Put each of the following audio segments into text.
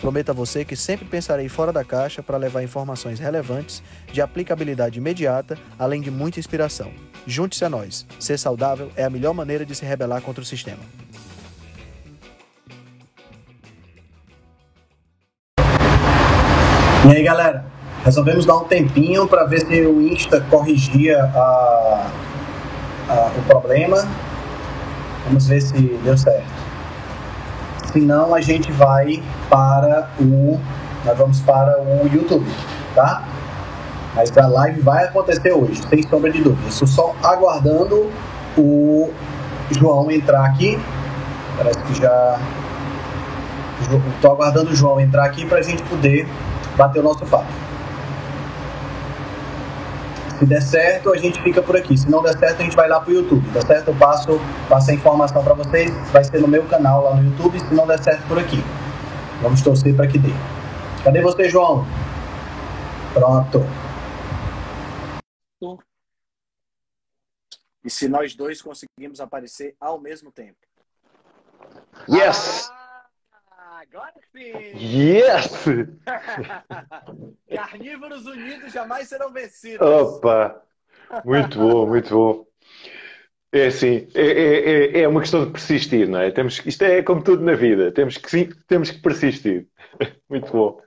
Prometo a você que sempre pensarei fora da caixa para levar informações relevantes, de aplicabilidade imediata, além de muita inspiração. Junte-se a nós. Ser saudável é a melhor maneira de se rebelar contra o sistema. E aí, galera? Resolvemos dar um tempinho para ver se o Insta corrigia a, a, o problema. Vamos ver se deu certo. Se não, a gente vai para o. Nós vamos para o YouTube, tá? Mas a live vai acontecer hoje, sem sombra de dúvida. Estou só aguardando o João entrar aqui. Parece que já. Estou aguardando o João entrar aqui para a gente poder bater o nosso papo. Se der certo, a gente fica por aqui. Se não der certo, a gente vai lá pro YouTube. Tá certo? Eu passo, passo a informação para vocês. Vai ser no meu canal lá no YouTube. Se não der certo por aqui. Vamos torcer para que dê. Cadê você, João? Pronto. E se nós dois conseguimos aparecer ao mesmo tempo? Yes! Agora sim! Yes! Carnívoros unidos jamais serão vencidos. Opa! Muito bom, muito bom. É assim, é, é, é uma questão de persistir, não é? Temos, isto é como tudo na vida, temos que, temos que persistir. Muito bom.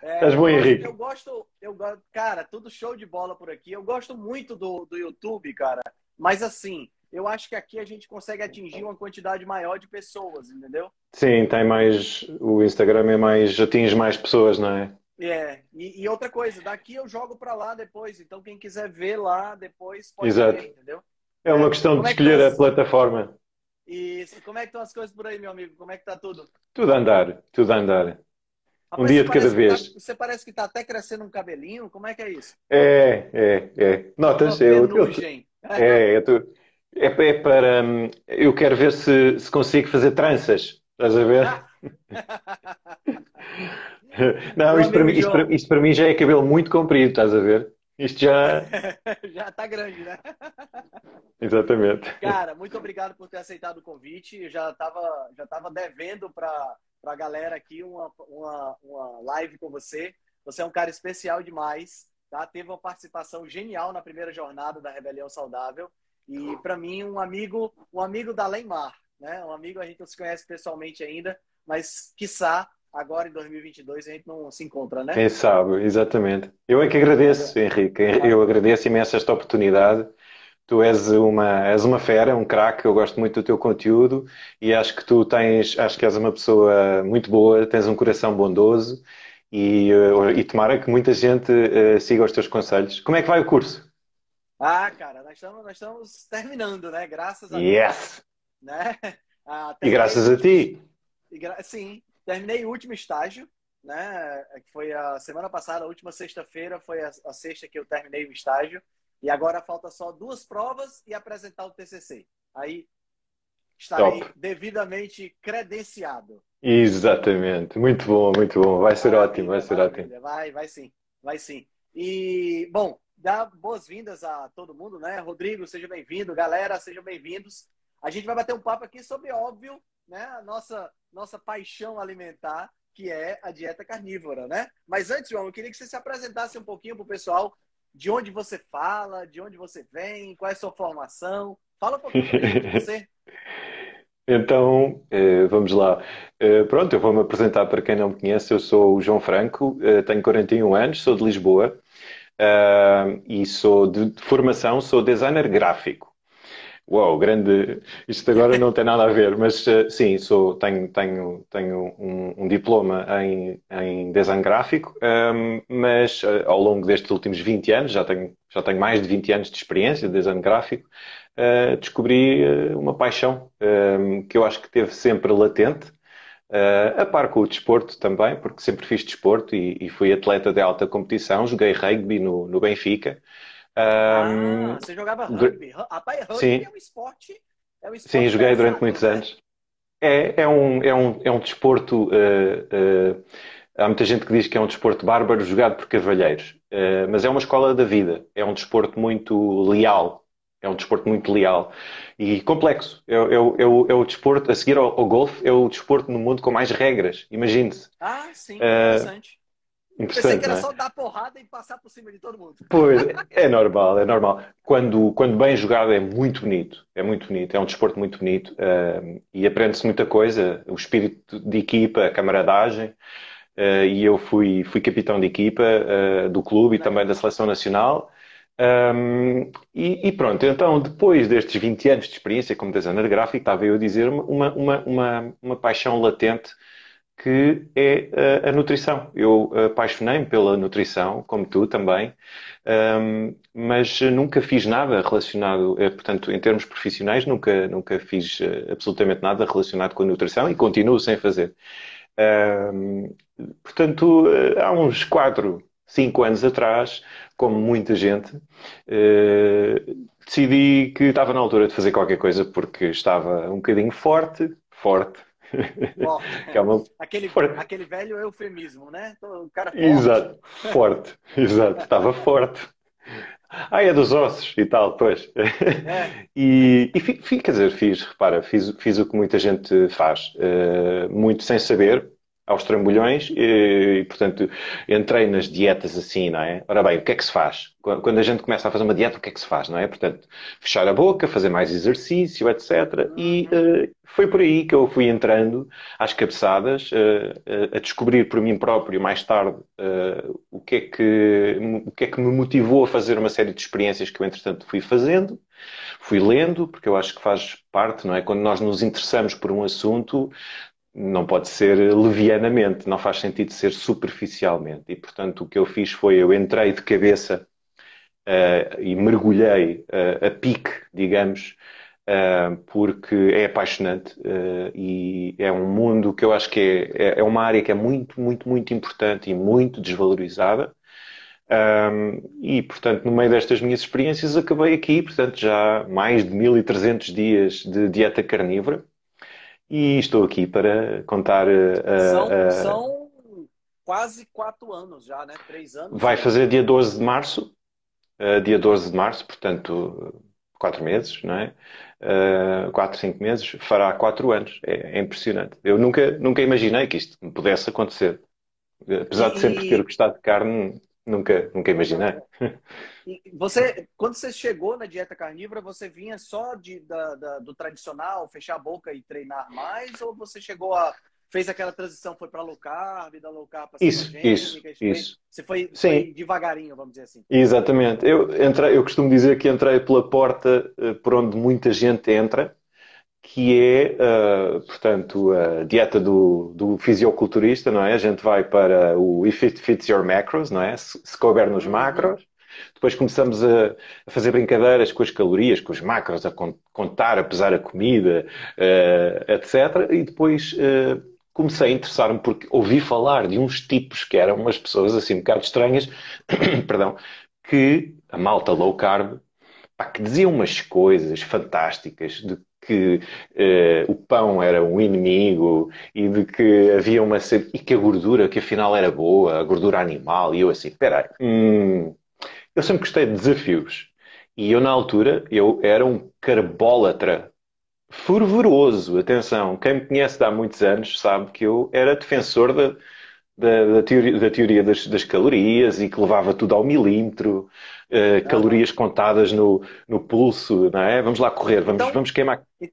É, Estás bom, eu gosto- Henrique? Eu gosto, eu gosto, cara, tudo show de bola por aqui. Eu gosto muito do, do YouTube, cara. Mas assim, eu acho que aqui a gente consegue atingir uma quantidade maior de pessoas, entendeu? Sim, tem mais. O Instagram é mais. atinge mais pessoas, não é? É, e, e outra coisa, daqui eu jogo pra lá depois, então quem quiser ver lá depois pode Exato. ver, entendeu? É uma questão de Como é que escolher tá- a plataforma. E como é que estão as coisas por aí, meu amigo? Como é que tá tudo? Tudo a andar, tudo a andar. Rapaz, dia de cada que vez. tá- você parece que tá até crescendo um cabelinho, como é que é isso? É, é, é. Notas? Eu, eu, é, eu tô- é, é para. hum, Eu quero ver se, se consigo fazer tranças. Estás a ver? Não, isto para, mim, isto, para, isto para mim já é cabelo muito comprido, estás a ver? Isto já. Já tá grande, né? Exatamente. Cara, muito obrigado por ter aceitado o convite. Eu já tava, já tava devendo para a galera aqui uma, uma, uma live com você. Você é um cara especial demais, tá? Teve uma participação genial na primeira jornada da Rebelião Saudável. E para mim, um amigo, um amigo da Leimar, né? Um amigo, a gente não se conhece pessoalmente ainda, mas quiçá agora em 2022 a gente não se encontra, né? Quem sabe, exatamente. Eu é que agradeço, Henrique. Eu agradeço imenso esta oportunidade. Tu és uma, és uma fera, um craque. Eu gosto muito do teu conteúdo e acho que tu tens, acho que és uma pessoa muito boa, tens um coração bondoso e, eh, e tomara que muita gente eh, siga os teus conselhos. Como é que vai o curso? Ah, cara, nós estamos, nós estamos terminando, né? Graças a Deus, Yes! né? Ah, E graças a ti. Gra- Sim, terminei o último estágio, né? Que foi a semana passada, a última sexta-feira foi a, a sexta que eu terminei o estágio. E agora falta só duas provas e apresentar o TCC. Aí estarei Top. devidamente credenciado. Exatamente. Muito bom, muito bom. Vai ser ótimo, vai ser ótimo. Vai, vai sim, vai sim. E, bom, dá boas-vindas a todo mundo, né? Rodrigo, seja bem-vindo. Galera, sejam bem-vindos. A gente vai bater um papo aqui sobre, óbvio, né? A nossa, nossa paixão alimentar, que é a dieta carnívora, né? Mas antes, João, eu queria que você se apresentasse um pouquinho para o pessoal de onde você fala, de onde você vem, qual é a sua formação. Fala um pouquinho de você. Então, eh, vamos lá. Eh, pronto, eu vou-me apresentar para quem não me conhece. Eu sou o João Franco, eh, tenho 41 anos, sou de Lisboa, ah, e sou de, de formação, sou designer gráfico. Uau, grande. Isto agora não tem nada a ver, mas eh, sim, sou, tenho, tenho, tenho um, um diploma em, em design gráfico, ahm, mas eh, ao longo destes últimos 20 anos, já tenho, já tenho mais de 20 anos de experiência de design gráfico, eh, descobri uma paixão ahm, que eu acho que teve sempre latente, eh, a par com o desporto também, porque sempre fiz desporto e, e fui atleta de alta competição, joguei rugby no, no Benfica. ah, você jogava rugby. Rapaz, rugby sim. é um esporte. É um esporte sim, joguei durante muitos né? anos. É, é, um, é, um, é um desporto. Uh, uh, há muita gente que diz que é um desporto bárbaro jogado por cavalheiros, uh, mas é uma escola da vida. É um desporto muito leal. É um desporto muito leal e complexo. É, é, é, o, é o desporto, a seguir ao, ao golfe, é o desporto no mundo com mais regras. Imagine-se. Ah, sim, interessante. Pensei que era é? só dar porrada e passar por cima de todo mundo. Pois, é normal, é normal. Quando, quando bem jogado é muito bonito, é muito bonito, é um desporto muito bonito uh, e aprende-se muita coisa, o espírito de equipa, a camaradagem. Uh, e eu fui, fui capitão de equipa uh, do clube e também da seleção nacional. Um, e, e, pronto, então depois destes 20 anos de experiência como designer gráfico, estava eu a dizer uma, uma, uma, uma paixão latente que é a, a nutrição. Eu apaixonei-me pela nutrição, como tu também, um, mas nunca fiz nada relacionado, eh, portanto, em termos profissionais, nunca, nunca fiz eh, absolutamente nada relacionado com a nutrição e continuo sem fazer. Um, portanto, eh, há uns 4, 5 anos atrás, como muita gente, uh, decidi que estava na altura de fazer qualquer coisa porque estava um bocadinho forte, forte, é uma... aquele, aquele velho eufemismo, né? O cara forte. Exato, forte, exato, estava forte. Ah, é dos ossos e tal, pois. É. E, e fiz, quer dizer, fiz, repara, fiz, fiz o que muita gente faz, uh, muito sem saber, aos trambolhões e, portanto, entrei nas dietas assim, não é? Ora bem, o que é que se faz? Quando a gente começa a fazer uma dieta, o que é que se faz, não é? Portanto, fechar a boca, fazer mais exercício, etc. E uh, foi por aí que eu fui entrando às cabeçadas, uh, a descobrir por mim próprio, mais tarde, o, que é que, o que é que me motivou a fazer uma série de experiências que eu, entretanto, fui fazendo. Fui lendo, porque eu acho que faz parte, não é? Quando nós nos interessamos por um assunto, não pode ser levianamente, não faz sentido ser superficialmente. E, portanto, o que eu fiz foi, eu entrei de cabeça uh, e mergulhei uh, a pique, digamos, uh, porque é apaixonante e é um mundo que eu acho que é, é, é, uma área que é muito, muito, muito importante e muito desvalorizada. Um, e, portanto, no meio destas minhas experiências, acabei aqui, portanto, já mais de 1300 dias de dieta carnívora e estou aqui para contar. Uh, são, são, quase quatro anos já, né? Três anos. Vai fazer dia 12 de março. Uh, dia 12 de março, portanto, quatro meses, não é? Uh, quatro, cinco meses, fará quatro anos. É, é, impressionante. Eu nunca, nunca imaginei que isto me pudesse acontecer. Apesar e... de sempre ter gostado de carne, Nunca, nunca imaginei. Você, quando você chegou na dieta carnívora, você vinha só de, da, da, do tradicional, fechar a boca e treinar mais, ou você chegou a fez aquela transição, foi para low carb, da low carb para isso, isso, isso. Você foi, foi, devagarinho, vamos dizer assim. Exatamente. Eu entrei, eu costumo dizer que entrei pela porta uh, por onde muita gente entra, que é, uh, portanto, a dieta do, do fisioculturista, não é? A gente vai para o If It Fits Your Macros, não é? Se, se couber nos uhum. macros. Depois começamos a, a, fazer brincadeiras com as calorias, com os macros, a contar, a pesar a comida, uh, etc. E depois uh, comecei a interessar-me porque ouvi falar de uns tipos que eram umas pessoas assim um bocado estranhas, perdão, que a malta low carb, pá, que diziam umas coisas fantásticas de que uh, o pão era um inimigo e de que havia uma e que a gordura que afinal era boa, a gordura animal, e eu assim, peraí, hum, eu sempre gostei de desafios. E eu, na altura, eu era um carbólatra fervoroso. Atenção, quem me conhece há muitos anos sabe que eu era defensor da, da, da teoria, da teoria das, das, calorias e que levava tudo ao milímetro, uh, calorias contadas no, no pulso, não é? Vamos lá correr, vamos, então, vamos queimar.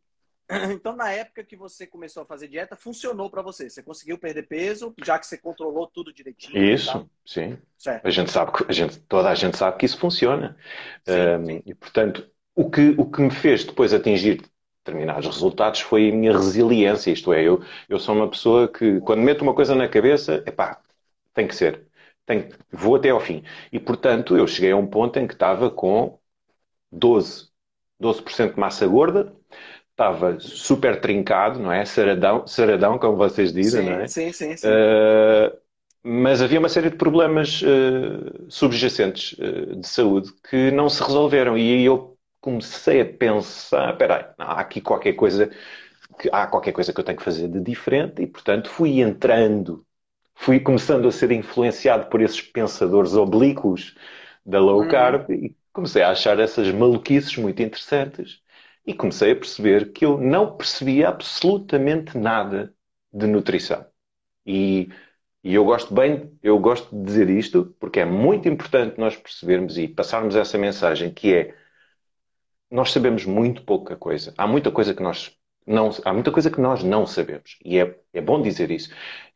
Então, na época que você começou a fazer dieta, funcionou para você? Você conseguiu perder peso, já que você controlou tudo direitinho? Isso, sim. Certo. A gente sabe que a gente, toda a gente sabe que isso funciona. Sim, um, sim. E portanto, o que, o que me fez depois atingir determinados resultados foi a minha resiliência. Isto é, eu, eu sou uma pessoa que, quando meto uma coisa na cabeça, epá, tem que ser. Tem, vou até ao fim. E, portanto, eu cheguei a um ponto em que estava com 12, 12% de massa gorda, estava super trincado, não é? Saradão, saradão como vocês dizem, sim, não é? Sim, sim, sim. Uh, mas havia uma série de problemas uh, subjacentes uh, de saúde que não se resolveram. E aí eu comecei a pensar: espera aí, há aqui qualquer coisa que há qualquer coisa que eu tenho que fazer de diferente, e portanto fui entrando, fui começando a ser influenciado por esses pensadores oblíquos da low uhum. carb hum. e comecei a achar essas maluquices muito interessantes. E comecei a perceber que eu não percebia absolutamente nada de nutrição. E e eu gosto bem, eu gosto de dizer isto porque é muito importante nós percebermos e passarmos essa mensagem que é nós sabemos muito pouca coisa. Há muita coisa que nós não, há muita coisa que nós não sabemos. E é, é bom dizer isso.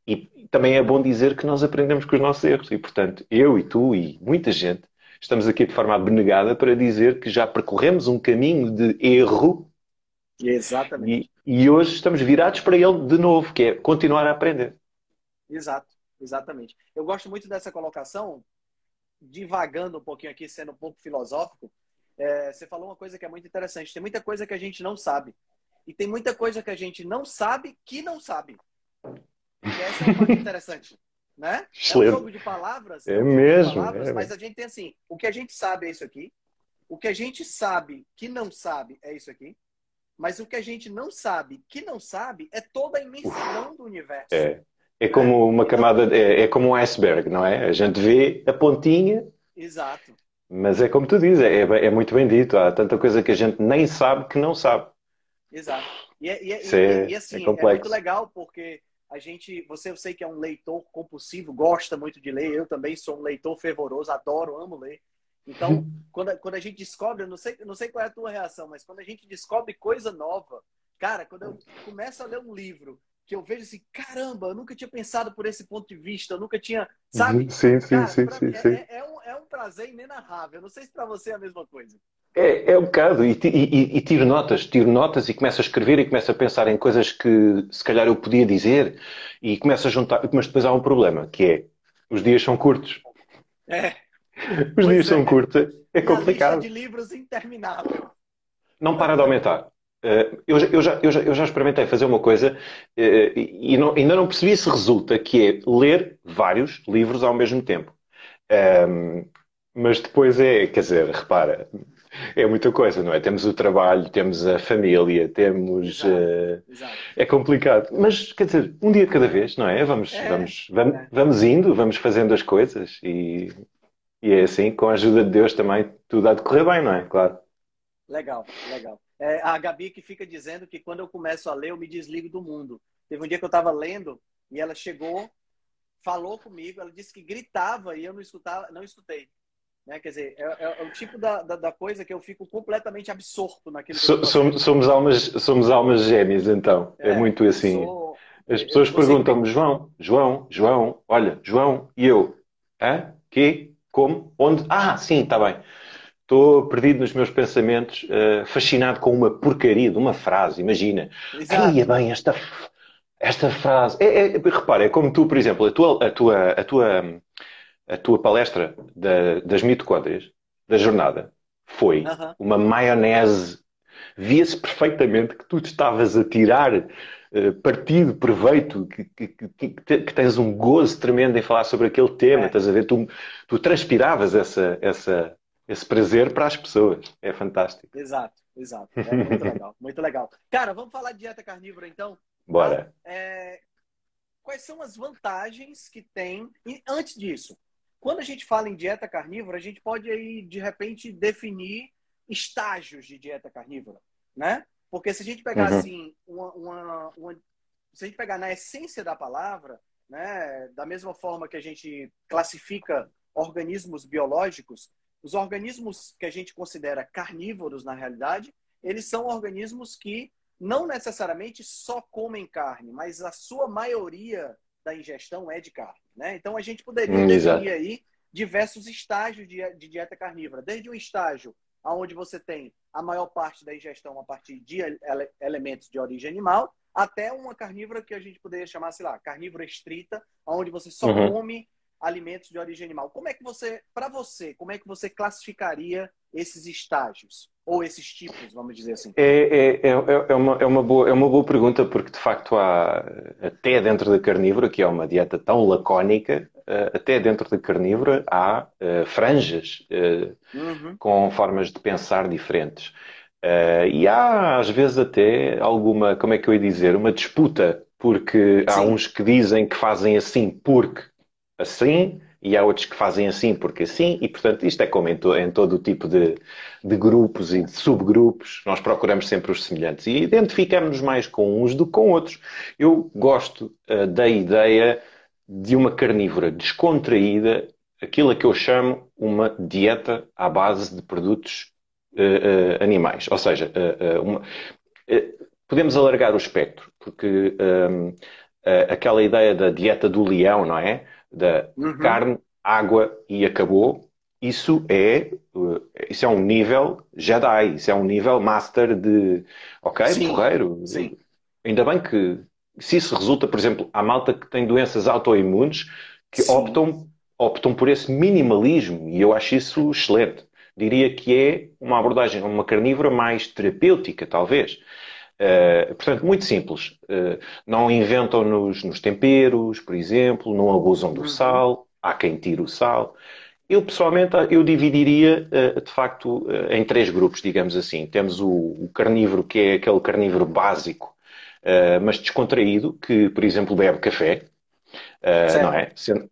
E também é bom dizer que nós aprendemos com os nossos erros. E, portanto, eu e tu e muita gente estamos aqui de forma abnegada para dizer que já percorremos um caminho de erro. Exatamente. E, e hoje estamos virados para ele de novo, que é continuar a aprender. Exato. Exatamente. Eu gosto muito dessa colocação, divagando um pouquinho aqui, sendo um pouco filosófico. É, você falou uma coisa que é muito interessante. Tem muita coisa que a gente não sabe. E tem muita coisa que a gente não sabe que não sabe. E essa é uma coisa interessante. Né? É um jogo de palavras. É, mesmo. Palavras, é, mas a gente tem assim: o que a gente sabe é isso aqui. O que a gente sabe que não sabe é isso aqui. Mas o que a gente não sabe que não sabe é toda a imensidão Uf, do universo. É. É como uma camada, é, é, como um iceberg, não é? A gente vê a pontinha. Exato. Mas é como tu dizes, é, é muito bem dito. Há tanta coisa que a gente nem sabe que não sabe. Exato. E, é, e, é, e, é, e assim, é, é, muito legal porque a gente, você eu sei que é um leitor compulsivo, gosta muito de ler. Eu também sou um leitor fervoroso, adoro, amo ler. Então, quando, quando a gente descobre, eu não sei, não sei qual é a tua reação, mas quando a gente descobre coisa nova, cara, quando eu começo a ler um livro que eu vejo assim, caramba, eu nunca tinha pensado por esse ponto de vista, eu nunca tinha, sabe? Uhum. Sim, sim, Cara, sim, sim, é, sim. É, é, um, é um prazer inenarrável. não sei se para você é a mesma coisa. É, é um bocado, e, e, e, tiro notas, tiro notas e começo a escrever e começo a pensar em coisas que se calhar eu podia dizer e começo a juntar, mas depois há um problema, que é, os dias são curtos. É. Os pois dias é. são curtos, é complicado. de livros interminável. Não para de aumentar. Eh, eu, eu, já, eu, já, eu, já, experimentei fazer uma coisa eh, e não, ainda não percebi se resulta, que é ler vários livros ao mesmo tempo. Um, mas depois é, quer dizer, repara, é muita coisa, não é? Temos o trabalho, temos a família, temos. Exato, uh, exato. É complicado. Mas, quer dizer, um dia de cada vez, não é? Vamos, é, vamos, vamos, é. vamos indo, vamos fazendo as coisas e, e é assim, com a ajuda de Deus também, tudo há de correr bem, não é? Claro. Legal, legal. É, a Gabi que fica dizendo que quando eu começo a ler, eu me desligo do mundo. Teve um dia que eu estava lendo e ela chegou, falou comigo, ela disse que gritava e eu não escutava, não escutei. Né? Quer dizer, é, é, é o tipo da, da, da, coisa que eu fico completamente absorto naquilo que so, somos, somos, almas, somos almas gêmeas, então. É, é muito assim. Sou, As pessoas perguntam-me, João, João, João, olha, João, e eu, hã? Que? Como? Onde? Ah, sim, está bem. Estou perdido nos meus pensamentos, uh, fascinado com uma porcaria de uma frase, imagina. Ia bem esta, esta frase. É, é, repara, é como tu, por exemplo, a tua, a tua, a tua, a tua palestra da, das mitocôndrias, da jornada, foi uma maionese. Via-se perfeitamente que tu estavas a tirar uh, partido, proveito, que, que, que, que, tens um gozo tremendo em falar sobre aquele tema. É. Estás a ver? Tu, tu transpiravas essa, essa, esse prazer para as pessoas. É fantástico. Exato, exato. É muito legal, muito legal. Cara, vamos falar de dieta carnívora então? Bora. É, quais são as vantagens que tem? E antes disso, quando a gente fala em dieta carnívora, a gente pode aí, de repente, definir estágios de dieta carnívora, né? Porque se a gente pegar uhum. assim, uma, uma, uma, se a gente pegar na essência da palavra, né, da mesma forma que a gente classifica organismos biológicos, os organismos que a gente considera carnívoros, na realidade, eles são organismos que não necessariamente só comem carne, mas a sua maioria da ingestão é de carne. Né? Então, a gente poderia hum, definir aí diversos estágios de, de dieta carnívora. Desde um estágio onde você tem a maior parte da ingestão a partir de ele elementos de origem animal, até uma carnívora que a gente poderia chamar, sei lá, carnívora estrita, onde você só uhum. come alimentos de origem animal. Como é que você, para você, como é que você classificaria esses estágios? Ou esses tipos, vamos dizer assim? É, é, é, é, uma, é, uma, boa, é uma boa pergunta, porque de facto há, até dentro da carnívora, que é uma dieta tão lacónica, até dentro da carnívora, há franjas uhum. com formas de pensar diferentes. e há, às vezes, até alguma, como é que eu ia dizer, uma disputa, porque Sim. há uns que dizem que fazem assim porque assim, e há outros que fazem assim porque assim, e portanto isto é como em, to, em todo o tipo de, de, grupos e de subgrupos, nós procuramos sempre os semelhantes e identificamos-nos mais com uns do que com outros. Eu gosto uh, da ideia de uma carnívora descontraída, aquilo a que eu chamo uma dieta à base de produtos uh, uh, animais, ou seja, uma, podemos alargar o espectro, porque aquela ideia da dieta do leão, não é? Da uhum. carne, água e acabou, isso é, eh, isso é um nível Jedi, isso é um nível master de, ok, Sim. porreiro. Sim. Ainda bem que, se isso resulta, por exemplo, há malta que tem doenças autoimunes que optam, optam por esse minimalismo e eu acho isso excelente. Diria que é uma abordagem, uma carnívora mais terapêutica, talvez. Uh, portanto, muito simples. Uh, não inventam nos, nos, temperos, por exemplo, não abusam do uhum. sal, há quem tire o sal. Eu, pessoalmente, eu dividiria, uh, de facto, em três grupos, digamos assim. Temos o, o carnívoro, que é aquele carnívoro básico, mas descontraído, que, por exemplo, bebe café. não é? Sendo...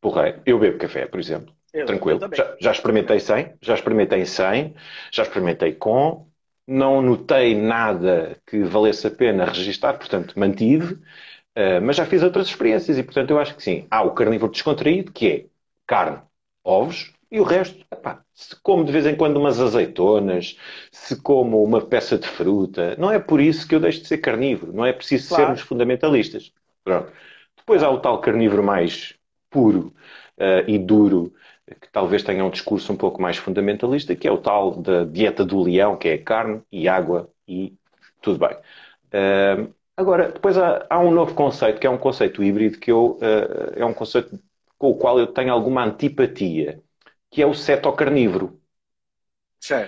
Porra, eu bebo café, por exemplo. Eu, Tranquilo. Eu já, já experimentei sem, já experimentei sem, já experimentei com, não notei nada que valesse a pena registar, portanto, mantive, uh, mas já fiz outras experiências e, portanto, eu acho que sim. Há o carnívoro descontraído, que é carne, ovos, e o resto, epá, se como de vez em quando umas azeitonas, se como uma peça de fruta, não é por isso que eu deixo de ser carnívoro, não é preciso claro. sermos fundamentalistas. Pronto. Depois há o tal carnívoro mais puro uh, e duro, que talvez tenha um discurso um pouco mais fundamentalista, que é o tal da dieta do leão, que é carne e água e tudo bem. Uh, agora, depois há, há, um novo conceito, que é um conceito híbrido, que eu, uh, é um conceito com o qual eu tenho alguma antipatia, que é o cetocarnívoro.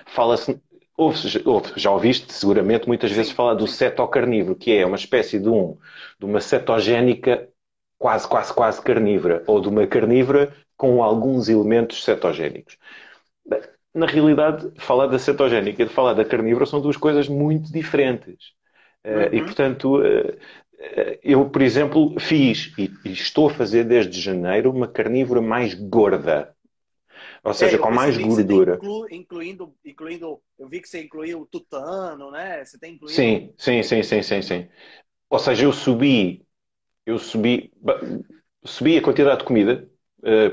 Fala-se já ouviste seguramente muitas vezes falar do cetocarnívoro, que é uma espécie de, um, de uma cetogénica quase, quase, quase carnívora, ou de uma carnívora com alguns elementos cetogénicos. Na realidade, falar da cetogénica e de falar da carnívora são duas coisas muito diferentes. Eh, uhum. E, portanto, eh, eh, eu, por exemplo, fiz e, estou a fazer desde janeiro uma carnívora mais gorda. Ou seja, é, com mais gordura. Inclu, incluindo, incluindo, eu vi que você incluiu o tutano, né? Você tem incluído... Sim, sim, sim, sim, sim, sim. Ou seja, eu subi, eu subi, subi a quantidade de comida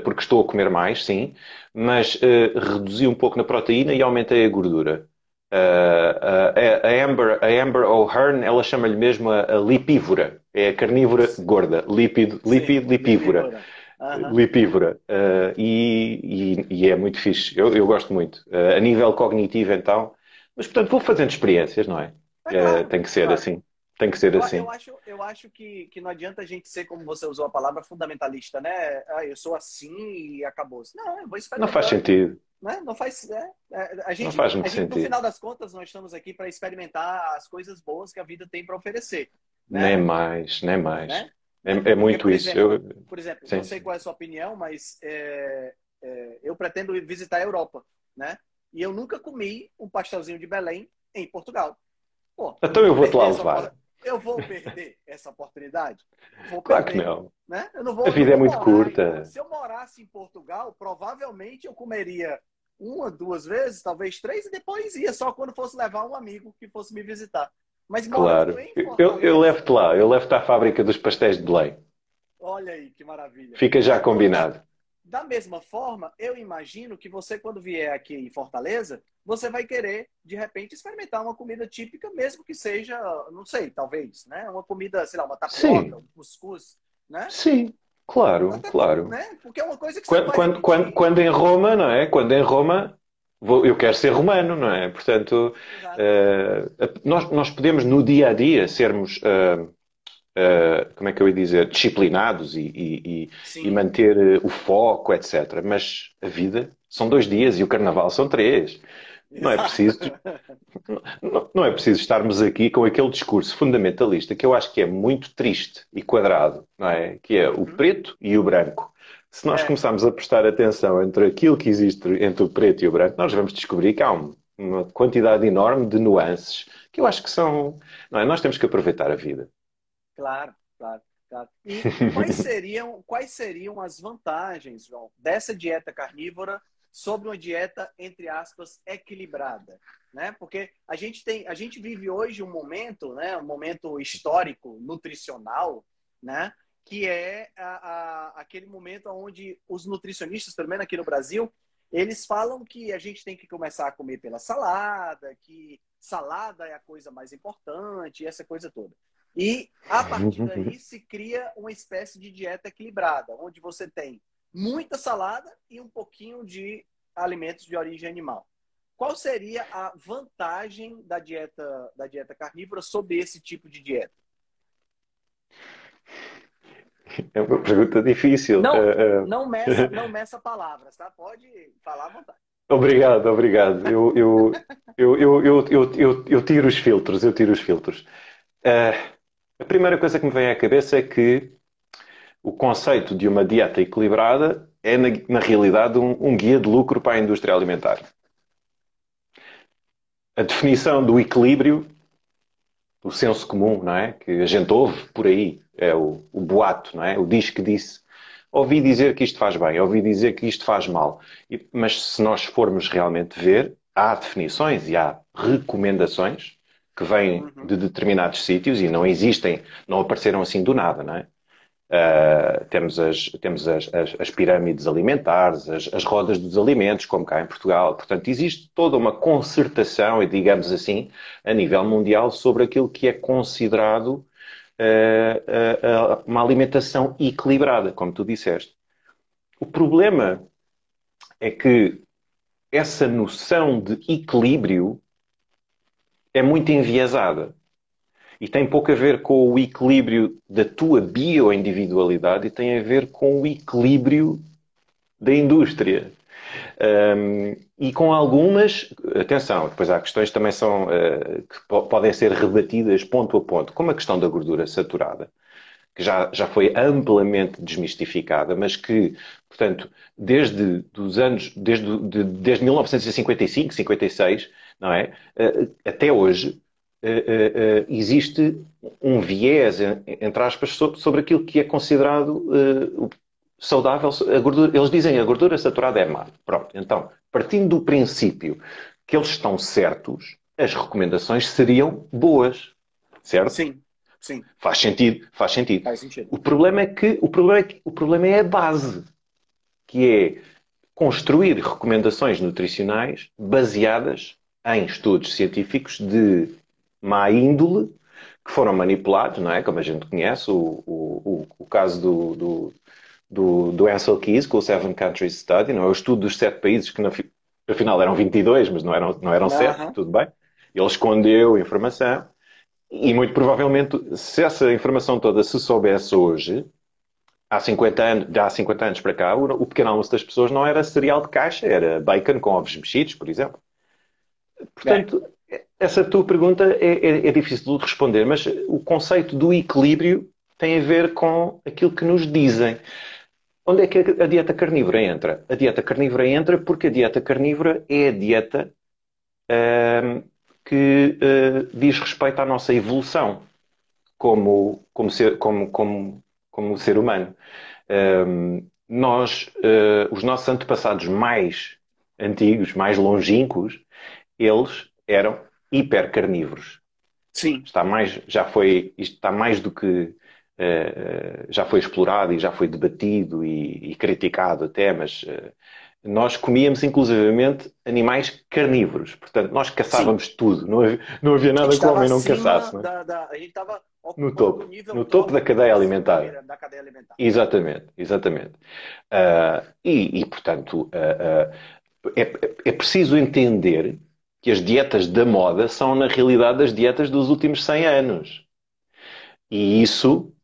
porque estou a comer mais, sim, mas uh, reduzi um pouco na proteína e aumentei a gordura. Uh, a, Amber, a Amber O'Hearn, ela chama-lhe mesmo a, a, lipívora. É a carnívora gorda. Lípido, lípido, lipívora. Lipívora. Uh, e, e, e, é muito fixe. Eu, eu gosto muito. Uh, a nível cognitivo, então. Mas, portanto, vou fazendo experiências, não é? claro, tem que ser claro. assim. Tem que ser eu, assim. Eu acho, eu acho que, que não adianta a gente ser, como você usou a palavra, fundamentalista, né? Ah, eu sou assim e acabou. Não, eu vou experimentar. Não faz sentido. Né? Não faz. É, é a gente, não faz muito a gente, sentido. No final das contas, nós estamos aqui para experimentar as coisas boas que a vida tem para oferecer. Né? Nem mais, nem mais. Né? É, é muito por isso. Exemplo, eu... Por exemplo, Sim. não sei qual é a sua opinião, mas é, é, eu pretendo visitar a Europa, né? E eu nunca comi um pastelzinho de Belém em Portugal. Pô, então eu vou-te lá levar. Eu vou perder essa oportunidade? Vou claro perder, que não. Né? Eu não vou, a vida é muito curta. Se eu morasse em Portugal, provavelmente eu comeria uma, duas vezes, talvez três, e depois ia só quando fosse levar um amigo que fosse me visitar. Mas claro. eu, eu levo-te lá, eu levo-te à fábrica dos pastéis de Belém. Olha aí, que maravilha. Fica já combinado. Da mesma forma, eu imagino que você, quando vier aqui em Fortaleza, você vai querer, de repente, experimentar uma comida típica, mesmo que seja, não sei, talvez, né? Uma comida, sei lá, uma tapioca, um cuscuz, né? Sim, claro, Até claro. Né? Porque é uma coisa que quando, quando, quando, quando, em Roma, não é? Quando em Roma, vou, eu quero ser romano, não é? Portanto, uh, nós, nós podemos, no dia a dia, sermos... Uh, uh, como é que eu ia dizer, disciplinados e, e, e manter uh, o foco, etc. Mas a vida são dois dias e o carnaval são três. Não é preciso, não, não, é preciso estarmos aqui com aquele discurso fundamentalista que eu acho que é muito triste e quadrado, não é? Que é o uhum. preto e o branco. Se nós é. começarmos a prestar atenção entre aquilo que existe entre o preto e o branco, nós vamos descobrir que há uma quantidade enorme de nuances que eu acho que são. Não é? Nós temos que aproveitar a vida. Claro, claro. claro. E quais seriam, quais seriam as vantagens, João, dessa dieta carnívora sobre uma dieta, entre aspas, equilibrada? Né? Porque a gente tem, a gente vive hoje um momento, né, um momento histórico, nutricional, né, que é a, a, aquele momento onde os nutricionistas, pelo menos aqui no Brasil, eles falam que a gente tem que começar a comer pela salada, que salada é a coisa mais importante, essa coisa toda. E a partir daí se cria uma espécie de dieta equilibrada, onde você tem muita salada e um pouquinho de alimentos de origem animal. Qual seria a vantagem da dieta da dieta carnívora sobre esse tipo de dieta? É uma pergunta difícil. Não, uh, não, meça, não meça palavras, tá? Pode falar à vontade. Obrigado, obrigado. Eu, eu, eu, eu, eu, eu, eu, eu tiro os filtros, eu tiro os filtros. Uh, a primeira coisa que me vem à cabeça é que o conceito de uma dieta equilibrada é, na, na realidade, um, um guia de lucro para a indústria alimentar. A definição do equilíbrio, o senso comum, não é? Que a gente ouve por aí, é o, o boato, não é? O diz que disse. Ouvi dizer que isto faz bem, ouvi dizer que isto faz mal. E, mas se nós formos realmente ver, há definições e há recomendações que vêm uhum. de determinados sítios e não existem, não apareceram assim do nada, não é? Uh, temos as, temos as, as, as pirâmides alimentares, as, as, rodas dos alimentos, como cá em Portugal. Portanto, existe toda uma concertação, digamos assim, a nível mundial sobre aquilo que é considerado uh, uh, uma alimentação equilibrada, como tu disseste. O problema é que essa noção de equilíbrio é muito enviesada e tem pouco a ver com o equilíbrio da tua bioindividualidade e tem a ver com o equilíbrio da indústria. Um, e com algumas, atenção, depois há questões que também são, uh, que podem ser rebatidas ponto a ponto, como a questão da gordura saturada, que já, já foi amplamente desmistificada, mas que, portanto, desde os anos, desde, de, desde 1955, 56, não é? Uh, até hoje, uh, existe um viés, entre aspas, sobre, aquilo que é considerado saudável, gordura, eles dizem a gordura saturada é má. Pronto, então, partindo do princípio que eles estão certos, as recomendações seriam boas, certo? Sim, sim. Faz sentido, faz sentido. Faz sentido. O problema é que o problema é, que, o problema é a base, que é construir recomendações nutricionais baseadas em estudos científicos de má índole que foram manipulados, não é? Como a gente conhece, o, o, o, caso do, do do, do Ansel Keys, com o Seven Countries Study, não é? o estudo dos sete países, que afinal eram 22, mas não eram, não eram sete, tudo bem. Ele escondeu informação e muito provavelmente, se essa informação toda se soubesse hoje, há 50 anos, há 50 anos para cá, o, o pequeno almoço das pessoas não era cereal de caixa, era bacon com ovos mexidos, por exemplo. Portanto, é. essa tua pergunta é, é, é difícil de responder, mas o conceito do equilíbrio tem a ver com aquilo que nos dizem. Onde é que a dieta carnívora entra? A dieta carnívora entra porque a dieta carnívora é a dieta uh, que uh, diz respeito à nossa evolução como, como, ser, como, como, como ser humano. Uh, nós, os nossos antepassados mais antigos, mais longínquos, eles eram hipercarnívoros. Sim. Está mais, já foi, isto está mais do que uh, já foi explorado e já foi debatido e, e criticado até, mas uh, nós comíamos inclusivamente animais carnívoros. Portanto, nós caçávamos Sim. tudo. Não havia, não havia nada que o homem não caçasse. É? da, da, a gente estava no topo, no topo da cadeia alimentar. Da cadeia alimentar. Exatamente, exatamente. Uh, e, e, portanto, uh, uh, é, é, preciso entender que as dietas da moda são, na realidade, as dietas dos últimos 100 anos. E isso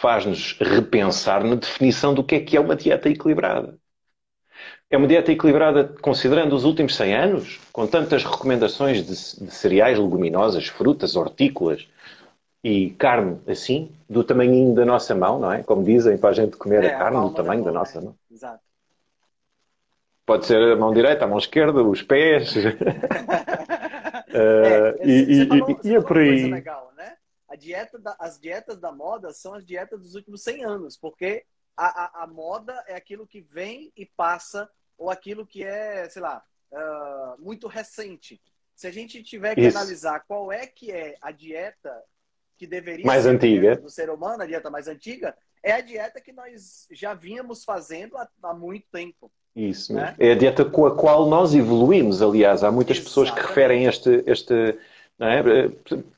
faz-nos repensar na definição do que é que é uma dieta equilibrada. É uma dieta equilibrada considerando os últimos 100 anos, com tantas recomendações de, de cereais, leguminosas, frutas, hortícolas, E carne, assim, do tamanhinho da nossa mão, não é? Como dizem, para a gente comer É, a a carne do palma da tamanho da mão, nossa né? mão. Exato. Pode ser a mão direita, a mão esquerda, os pés. É, Eh, e, você e- falou- e- e é por uma coisa aí. legal, né? A dieta da- as dietas da moda são as dietas dos últimos 100 anos, porque a, a, a moda é aquilo que vem e passa, ou aquilo que é, sei lá, ah, muito recente. Se a gente tiver que Isso. analisar qual é que é a dieta que deveria Mais ser antiga. do ser humano, a dieta mais antiga, é a dieta que nós já vínhamos fazendo há, há muito tempo. Isso Né? mesmo. É a dieta com a qual nós evoluímos, aliás. Há muitas pessoas que referem este, este é?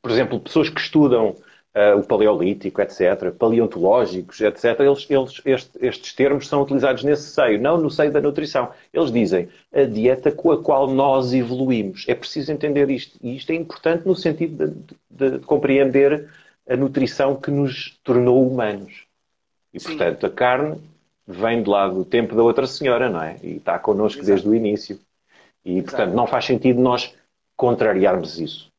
por exemplo, pessoas que estudam ah, o paleolítico, etc., paleontológicos, etc., eles, eles, este- estes termos são utilizados nesse seio, não no seio da nutrição. Eles dizem a dieta com a qual nós evoluímos. É preciso entender isto. E isto é importante no sentido de, de- de compreender a nutrição que nos tornou humanos. E, Sim. portanto, a carne vem de lá do tempo da outra senhora, não é? E está connosco Exato. desde o início. E, portanto, não faz sentido nós contrariarmos isso.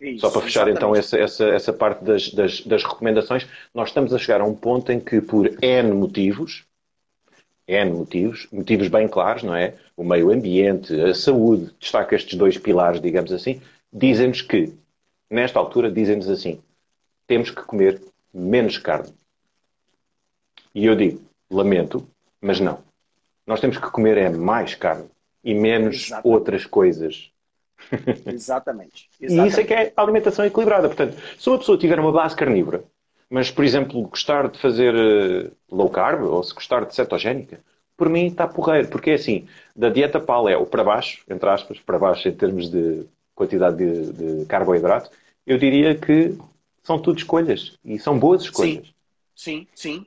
Isso, Só para fechar então exatamente. essa, essa, essa parte das, das, das recomendações, nós estamos a chegar a um ponto em que, por N motivos, N motivos, motivos bem claros, não é? O meio ambiente, a saúde, destaca estes dois pilares, digamos assim, dizem-nos que, nesta altura, dizem-nos assim, temos que comer menos carne. E eu digo, lamento, mas não. Nós temos que comer é mais carne e menos Exatamente. outras coisas. Exatamente. E isso é que é alimentação equilibrada. Portanto, se uma pessoa tiver uma base carnívora, mas, por exemplo, gostar de fazer eh, low carb, ou se gostar de cetogénica, por mim está porreiro. Porque é assim, da dieta paleo para baixo, entre aspas, para baixo em termos de quantidade de, de carboidrato, eu diria que são tudo escolhas. E são boas escolhas. Sim, sim, sim,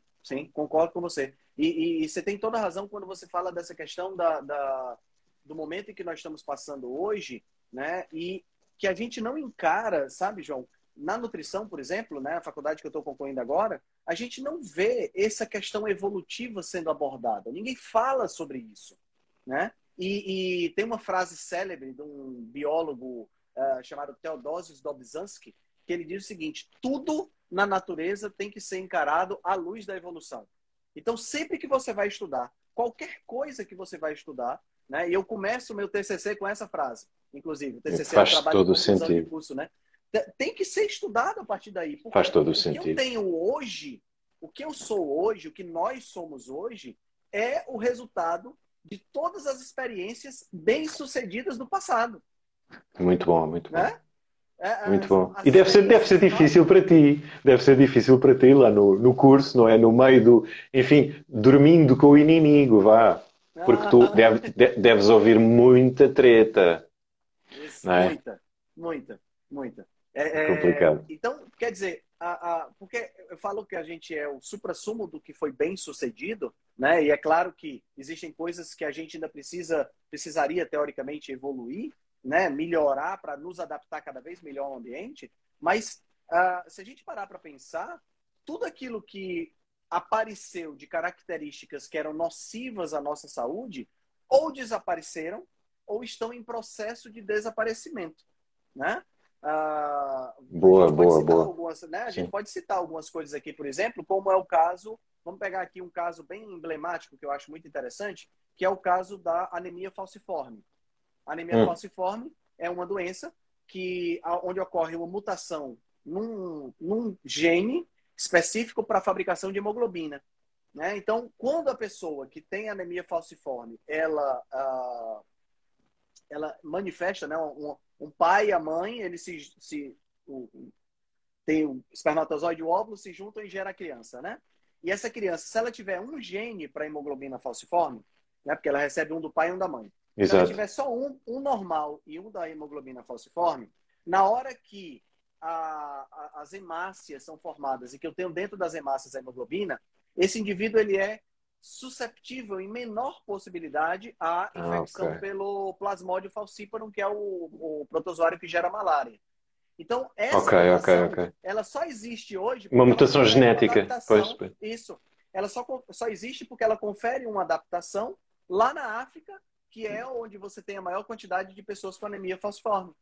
concordo com você. E, e- e você tem toda a razão quando você fala dessa questão da, da- do momento em que nós estamos passando hoje, né? E que a gente não encara, sabe, João? Na nutrição, por exemplo, né, a faculdade que eu estou concluindo agora, a gente não vê essa questão evolutiva sendo abordada. Ninguém fala sobre isso, né? E, e tem uma frase célebre de um biólogo ah, chamado Theodosius Dobzhansky, que ele diz o seguinte: tudo na natureza tem que ser encarado à luz da evolução. Então, sempre que você vai estudar, qualquer coisa que você vai estudar, né? E eu começo o meu TCC com essa frase, inclusive. O TCC Faz é o trabalho todo de sentido. de curso, né? Te- Tem que ser estudado a partir daí. Faz todo o o que sentido. eu tenho hoje, o que eu sou hoje, o que nós somos hoje, é o resultado de todas as experiências bem-sucedidas do passado, Muito bom, muito bom. né? Muito bom. E deve ser, deve ser difícil para ti. Deve ser difícil para ti lá no, no curso, não é? No meio do. Enfim, dormindo com o inimigo, vá. Porque tu Ah, deve- de- deves ouvir muita treta. Isso, é? Muita, muita, muita. É, é, Complicado. Então, quer dizer, a, a- porque eu falo que a gente é o supra-sumo do que foi bem sucedido, né? E é claro que existem coisas que a gente ainda precisa, precisaria teoricamente evoluir, né? Melhorar para nos adaptar cada vez melhor ao ambiente. Mas ah, se a gente parar para pensar, tudo aquilo que apareceu de características que eram nocivas à nossa saúde, ou desapareceram, ou estão em processo de desaparecimento, né? Ah, Boa, boa, citar boa. algumas, né? A gente Sim. pode citar algumas coisas aqui, por exemplo, como é o caso, vamos pegar aqui um caso bem emblemático que eu acho muito interessante, que é o caso da anemia falciforme. Anemia Hum. falciforme é uma doença que onde ocorre uma mutação num, num gene específico para a fabricação de hemoglobina. Né? Então, quando a pessoa que tem anemia falciforme, ela, ah, ela manifesta, né, um, um pai e a mãe, eles se, se o- tem o espermatozoide e o óvulo se juntam e gera a criança, né? E essa criança, se ela tiver um gene para hemoglobina falciforme, né, porque ela recebe um do pai e um da mãe, se ela Exato. tiver só um, um normal e um da hemoglobina falciforme, na hora que a- a- as hemácias são formadas e que eu tenho dentro das hemácias a hemoglobina, esse indivíduo ele é susceptível em menor possibilidade à Ah, infecção ok. pelo plasmódio falciparum, que é o, o protozoário que gera malária. Então, essa Ok, ok, mutação, ok. ela só existe hoje Uma mutação uma genética. adaptação- Pois, Isso. Ela só, só existe porque ela confere uma adaptação lá na África, que é onde você tem a maior quantidade de pessoas com anemia falciforme.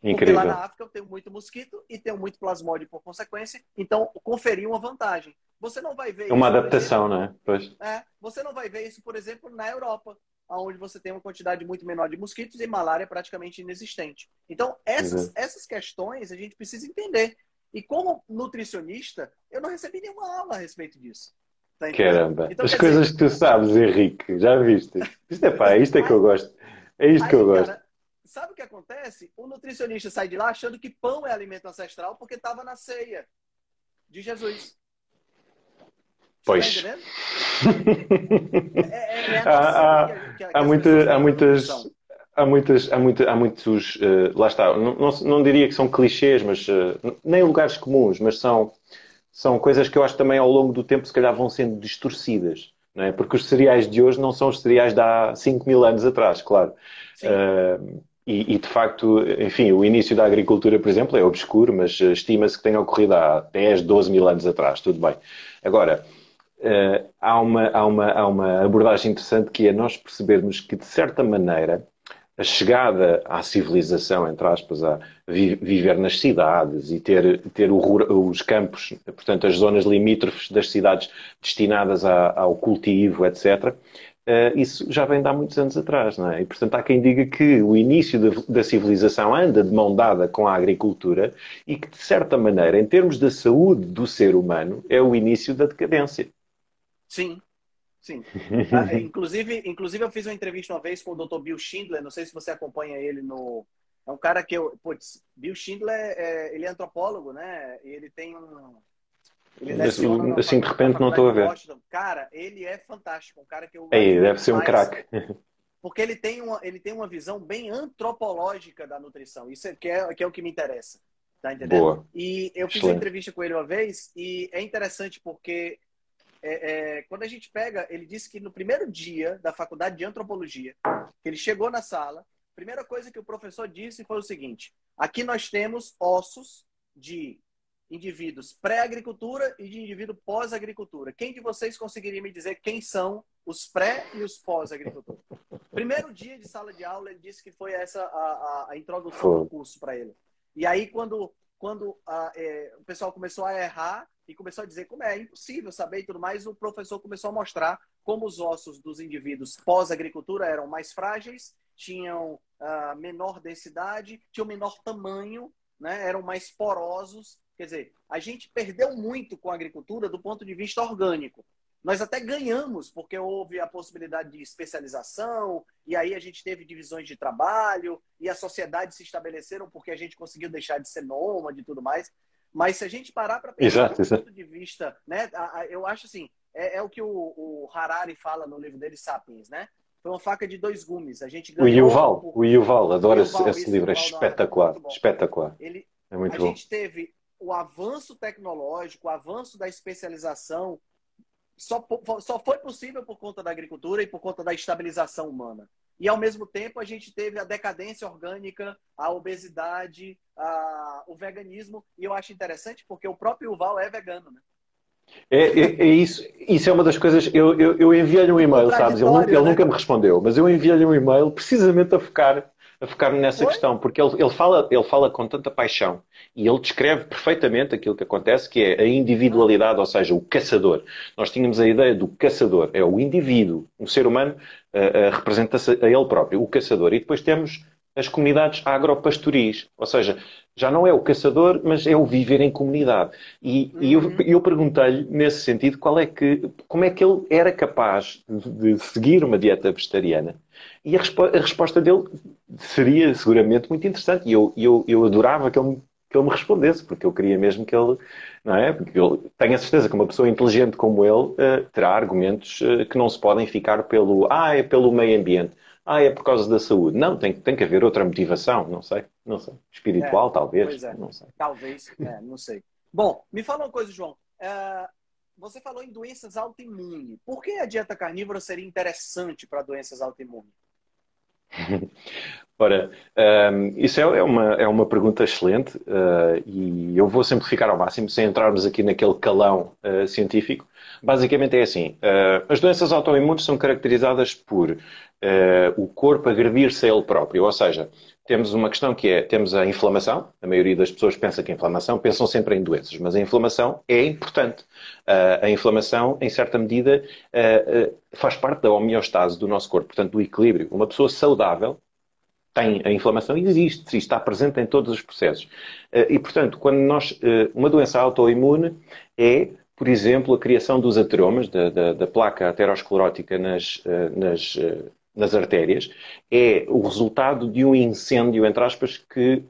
Incrível. Porque lá na África eu tenho muito mosquito e tenho muito plasmódio por consequência, então conferi uma vantagem. Você não vai ver uma isso, adaptação, exemplo, né? Pois. É, você não vai ver isso, por exemplo, na Europa, onde você tem uma quantidade muito menor de mosquitos e malária praticamente inexistente. Então, essas, uhum. essas questões a gente precisa entender. E como nutricionista, eu não recebi nenhuma aula a respeito disso. Tá Caramba, então, as coisas dizer... que tu sabes, Henrique, já viste? Isto é pá, isto é que eu gosto. É isto aí, que eu gosto. Cara, sabe o que acontece? O nutricionista sai de lá achando que pão é alimento ancestral porque estava na ceia de Jesus. Pois. Tá é, é, é há, há, muitas, há muitas, há muitas, há, muita, há muitos, uh, lá está, não, não, não, diria que são clichês, mas uh, nem lugares comuns, mas são, são coisas que eu acho que também ao longo do tempo se calhar vão sendo distorcidas, não é? Porque os cereais de hoje não são os cereais de há 5 mil anos atrás, claro. Uh, e, e, de facto, enfim, o início da agricultura, por exemplo, é obscuro, mas estima-se que tenha ocorrido há 10, 12 mil anos atrás, tudo bem. Agora, uh, há, uma, há, uma, há uma abordagem interessante que é nós percebermos que, de certa maneira, a chegada à civilização, entre aspas, a vi viver nas cidades e ter, ter os campos, portanto, as zonas limítrofes das cidades destinadas a, ao cultivo, etc., Uh, isso já vem de há muitos anos atrás, não é? E, portanto, há quem diga que o início da, da, civilização anda de mão dada com a agricultura e que, de certa maneira, em termos da saúde do ser humano, é o início da decadência. Sim, sim. ah, inclusive, inclusive, eu fiz uma entrevista uma vez com o Dr. Bill Schindler, não sei se você acompanha ele no... É um cara que eu... Putz, Bill Schindler, é, ele é antropólogo, né? E ele tem um... Ele assim, assim de repente não estou a ver. Cara, ele é fantástico. Um cara que eu... Ei, deve ser um craque. Porque ele tem, uma, ele tem uma visão bem antropológica da nutrição. Isso é, que, é, que é o que me interessa. Tá entendendo? Boa. E eu fiz Excelente. uma entrevista com ele uma vez e é interessante porque é, é, quando a gente pega, ele disse que no primeiro dia da faculdade de antropologia, que ele chegou na sala, a primeira coisa que o professor disse foi o seguinte: aqui nós temos ossos de indivíduos pré-agricultura e de indivíduo pós-agricultura. Quem de vocês conseguiria me dizer quem são os pré e os pós-agricultura? Primeiro dia de sala de aula, ele disse que foi essa a, a, a introdução do curso para ele. E aí, quando, quando a, é, o pessoal começou a errar, e começou a dizer como é impossível saber e tudo mais, o professor começou a mostrar como os ossos dos indivíduos pós-agricultura eram mais frágeis, tinham uh, menor densidade, tinham menor tamanho, né, eram mais porosos. Quer dizer, a gente perdeu muito com a agricultura do ponto de vista orgânico. Nós até ganhamos, porque houve a possibilidade de especialização, e aí a gente teve divisões de trabalho, e a sociedade se estabeleceram porque a gente conseguiu deixar de ser nômade e tudo mais. Mas se a gente parar para pensar exato, do exato. ponto de vista, né, eu acho assim, é, é o que o, o, Harari fala no livro dele, Sapiens, né? Foi uma faca de dois gumes. A gente o Yuval, por... o Yuval, adoro esse, esse livro, é espetacular, espetacular. Ele, é muito a bom. gente teve o avanço tecnológico, o avanço da especialização, só, só foi possível por conta da agricultura e por conta da estabilização humana. E, ao mesmo tempo, a gente teve a decadência orgânica, a obesidade, a, o veganismo. E eu acho interessante porque o próprio Uval é vegano, né? É, é, é, isso, isso é uma das coisas. Eu, eu, eu enviei-lhe um e-mail, sabes? Ele, ele né? nunca me respondeu, mas eu enviei-lhe um e-mail precisamente a focar a focar nessa Foi? questão, porque ele, ele, fala, ele fala com tanta paixão e ele descreve perfeitamente aquilo que acontece, que é a individualidade, ou seja, o caçador. Nós tínhamos a ideia do caçador, é o indivíduo, um ser humano uh, uh, representa-se a ele próprio, o caçador. E depois temos as comunidades agropastoris, ou seja, já não é o caçador, mas é o viver em comunidade. E, uhum. e eu, eu perguntei-lhe, nesse sentido, qual é que, como é que ele era capaz de, de seguir uma dieta vegetariana e a, respo a, resposta dele seria seguramente muito interessante. E eu, eu, eu adorava que ele, que ele me respondesse, porque eu queria mesmo que ele. Não é? Porque eu tenho a certeza que uma pessoa inteligente como ele uh, terá argumentos uh, que não se podem ficar pelo. Ah, é pelo meio ambiente. Ah, é por causa da saúde. Não, tem, tem que haver outra motivação. Não sei. Não sei. Espiritual, é, talvez. É. Não sei. Talvez. É, não sei. Bom, me fala uma coisa, João. Uh, você falou em doenças autoimunes. Por que a dieta carnívora seria interessante para doenças autoimunes? Ora, um, isso é, é, uma, é uma pergunta excelente uh, e eu vou simplificar ao máximo, sem entrarmos aqui naquele calão uh, científico. Basicamente é assim: uh, as doenças autoimunes são caracterizadas por o corpo agredir-se a ele próprio, ou seja, temos uma questão que é, temos a inflamação, a maioria das pessoas pensa que a inflamação, pensam sempre em doenças, mas a inflamação é importante. Uh, a inflamação, em certa medida, uh, uh, faz parte da homeostase do nosso corpo, portanto, do equilíbrio. Uma pessoa saudável tem a inflamação existe, está presente em todos os processos. E, portanto, quando nós, uma doença autoimune é, por exemplo, a criação dos ateromas, da, da, da placa aterosclerótica nas, nas nas artérias, é o resultado de um incêndio, entre aspas, que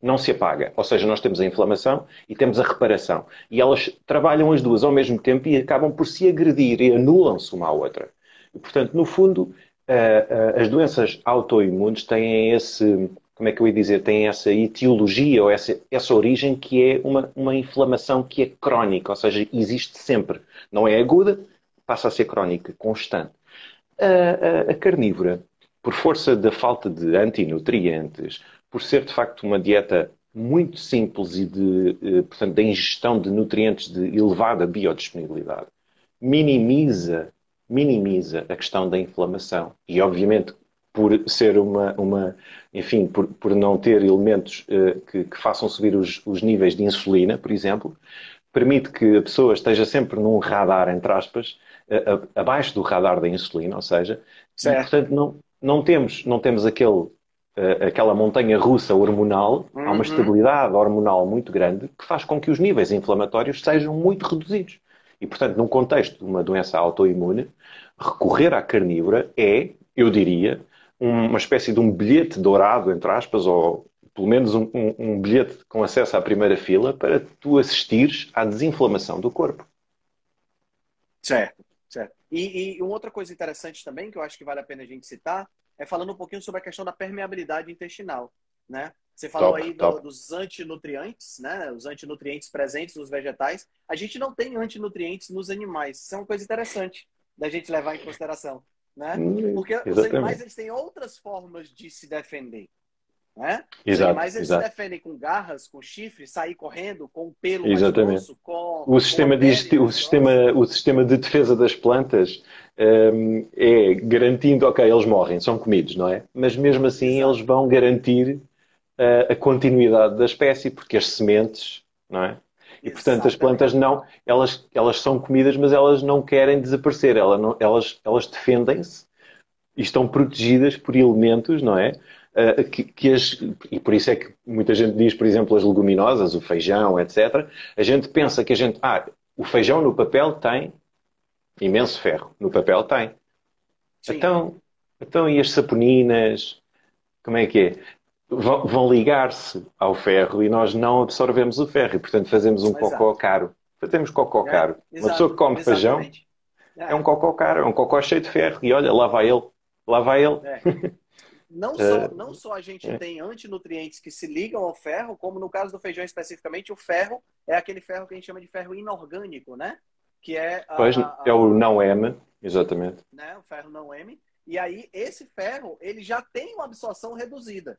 não se apaga. Ou seja, nós temos a inflamação e temos a reparação. E elas trabalham as duas ao mesmo tempo e acabam por se agredir e anulam-se uma à outra. E, portanto, no fundo, as doenças autoimunes têm esse, como é que eu ia dizer, têm essa etiologia ou essa, essa origem que é uma, uma inflamação que é crónica, ou seja, existe sempre. Não é aguda, passa a ser crónica, constante. A, a, a carnívora, por força da falta de antinutrientes, por ser de facto uma dieta muito simples e de, eh, portanto, da ingestão de nutrientes de elevada biodisponibilidade, minimiza, minimiza a questão da inflamação. E, obviamente, por ser uma, uma enfim, por, por não ter elementos uh, que, que, façam subir os, os, níveis de insulina, por exemplo, permite que a pessoa esteja sempre num radar, entre aspas, abaixo do radar da insulina, ou seja, e, portanto não, não temos, não temos aquele, aquela montanha russa hormonal, uhum. há uma uhum. estabilidade hormonal muito grande que faz com que os níveis inflamatórios sejam muito reduzidos. E, portanto, num contexto de uma doença autoimune, recorrer à carnívora é, eu diria, uma espécie de um bilhete dourado, entre aspas, ou pelo menos um, um, um bilhete com acesso à primeira fila para tu assistires à desinflamação do corpo. Certo. Certo. E, e uma outra coisa interessante também, que eu acho que vale a pena a gente citar, é falando um pouquinho sobre a questão da permeabilidade intestinal, né? Você falou top, aí do, dos antinutrientes, né? Os antinutrientes presentes nos vegetais. A gente não tem antinutrientes nos animais. Isso é uma coisa interessante da gente levar em consideração, né? Porque Exatamente. os animais eles têm outras formas de se defender. Né? Exato, mas eles exato. se defendem com garras, com chifres, sair correndo, com pelo Exatamente. mais grosso, com o sistema, de, o, sistema, o sistema de defesa das plantas um, é garantindo, ok, eles morrem, são comidos, não é? Mas mesmo assim eles vão garantir uh, a continuidade da espécie, porque as sementes, não é? E portanto as plantas não, elas, elas são comidas, mas elas não querem desaparecer, elas, não, elas, elas defendem-se e estão protegidas por elementos, não é? Eh, que, que as, e por isso é que muita gente diz, por exemplo, as leguminosas, o feijão, etc. A gente pensa que a gente, ah, o feijão no papel tem imenso ferro. No papel tem. Então, então, e as saponinas? Como é que é? Vão, ligar-se ao ferro e nós não absorvemos o ferro e, portanto, fazemos um Exato. cocó caro. Fazemos cocó é, caro. Exato. Uma pessoa que come Exatamente. feijão é. é um cocó caro, é um cocó cheio de ferro. E olha, lá vai ele. Lá vai ele. É. Não só, é. não só a gente é. tem antinutrientes que se ligam ao ferro, como no caso do feijão especificamente, o ferro é aquele ferro que a gente chama de ferro inorgânico, né? Que é a, pois, a, é o não M, exatamente. Né? O ferro não M. E aí, esse ferro, ele já tem uma absorção reduzida.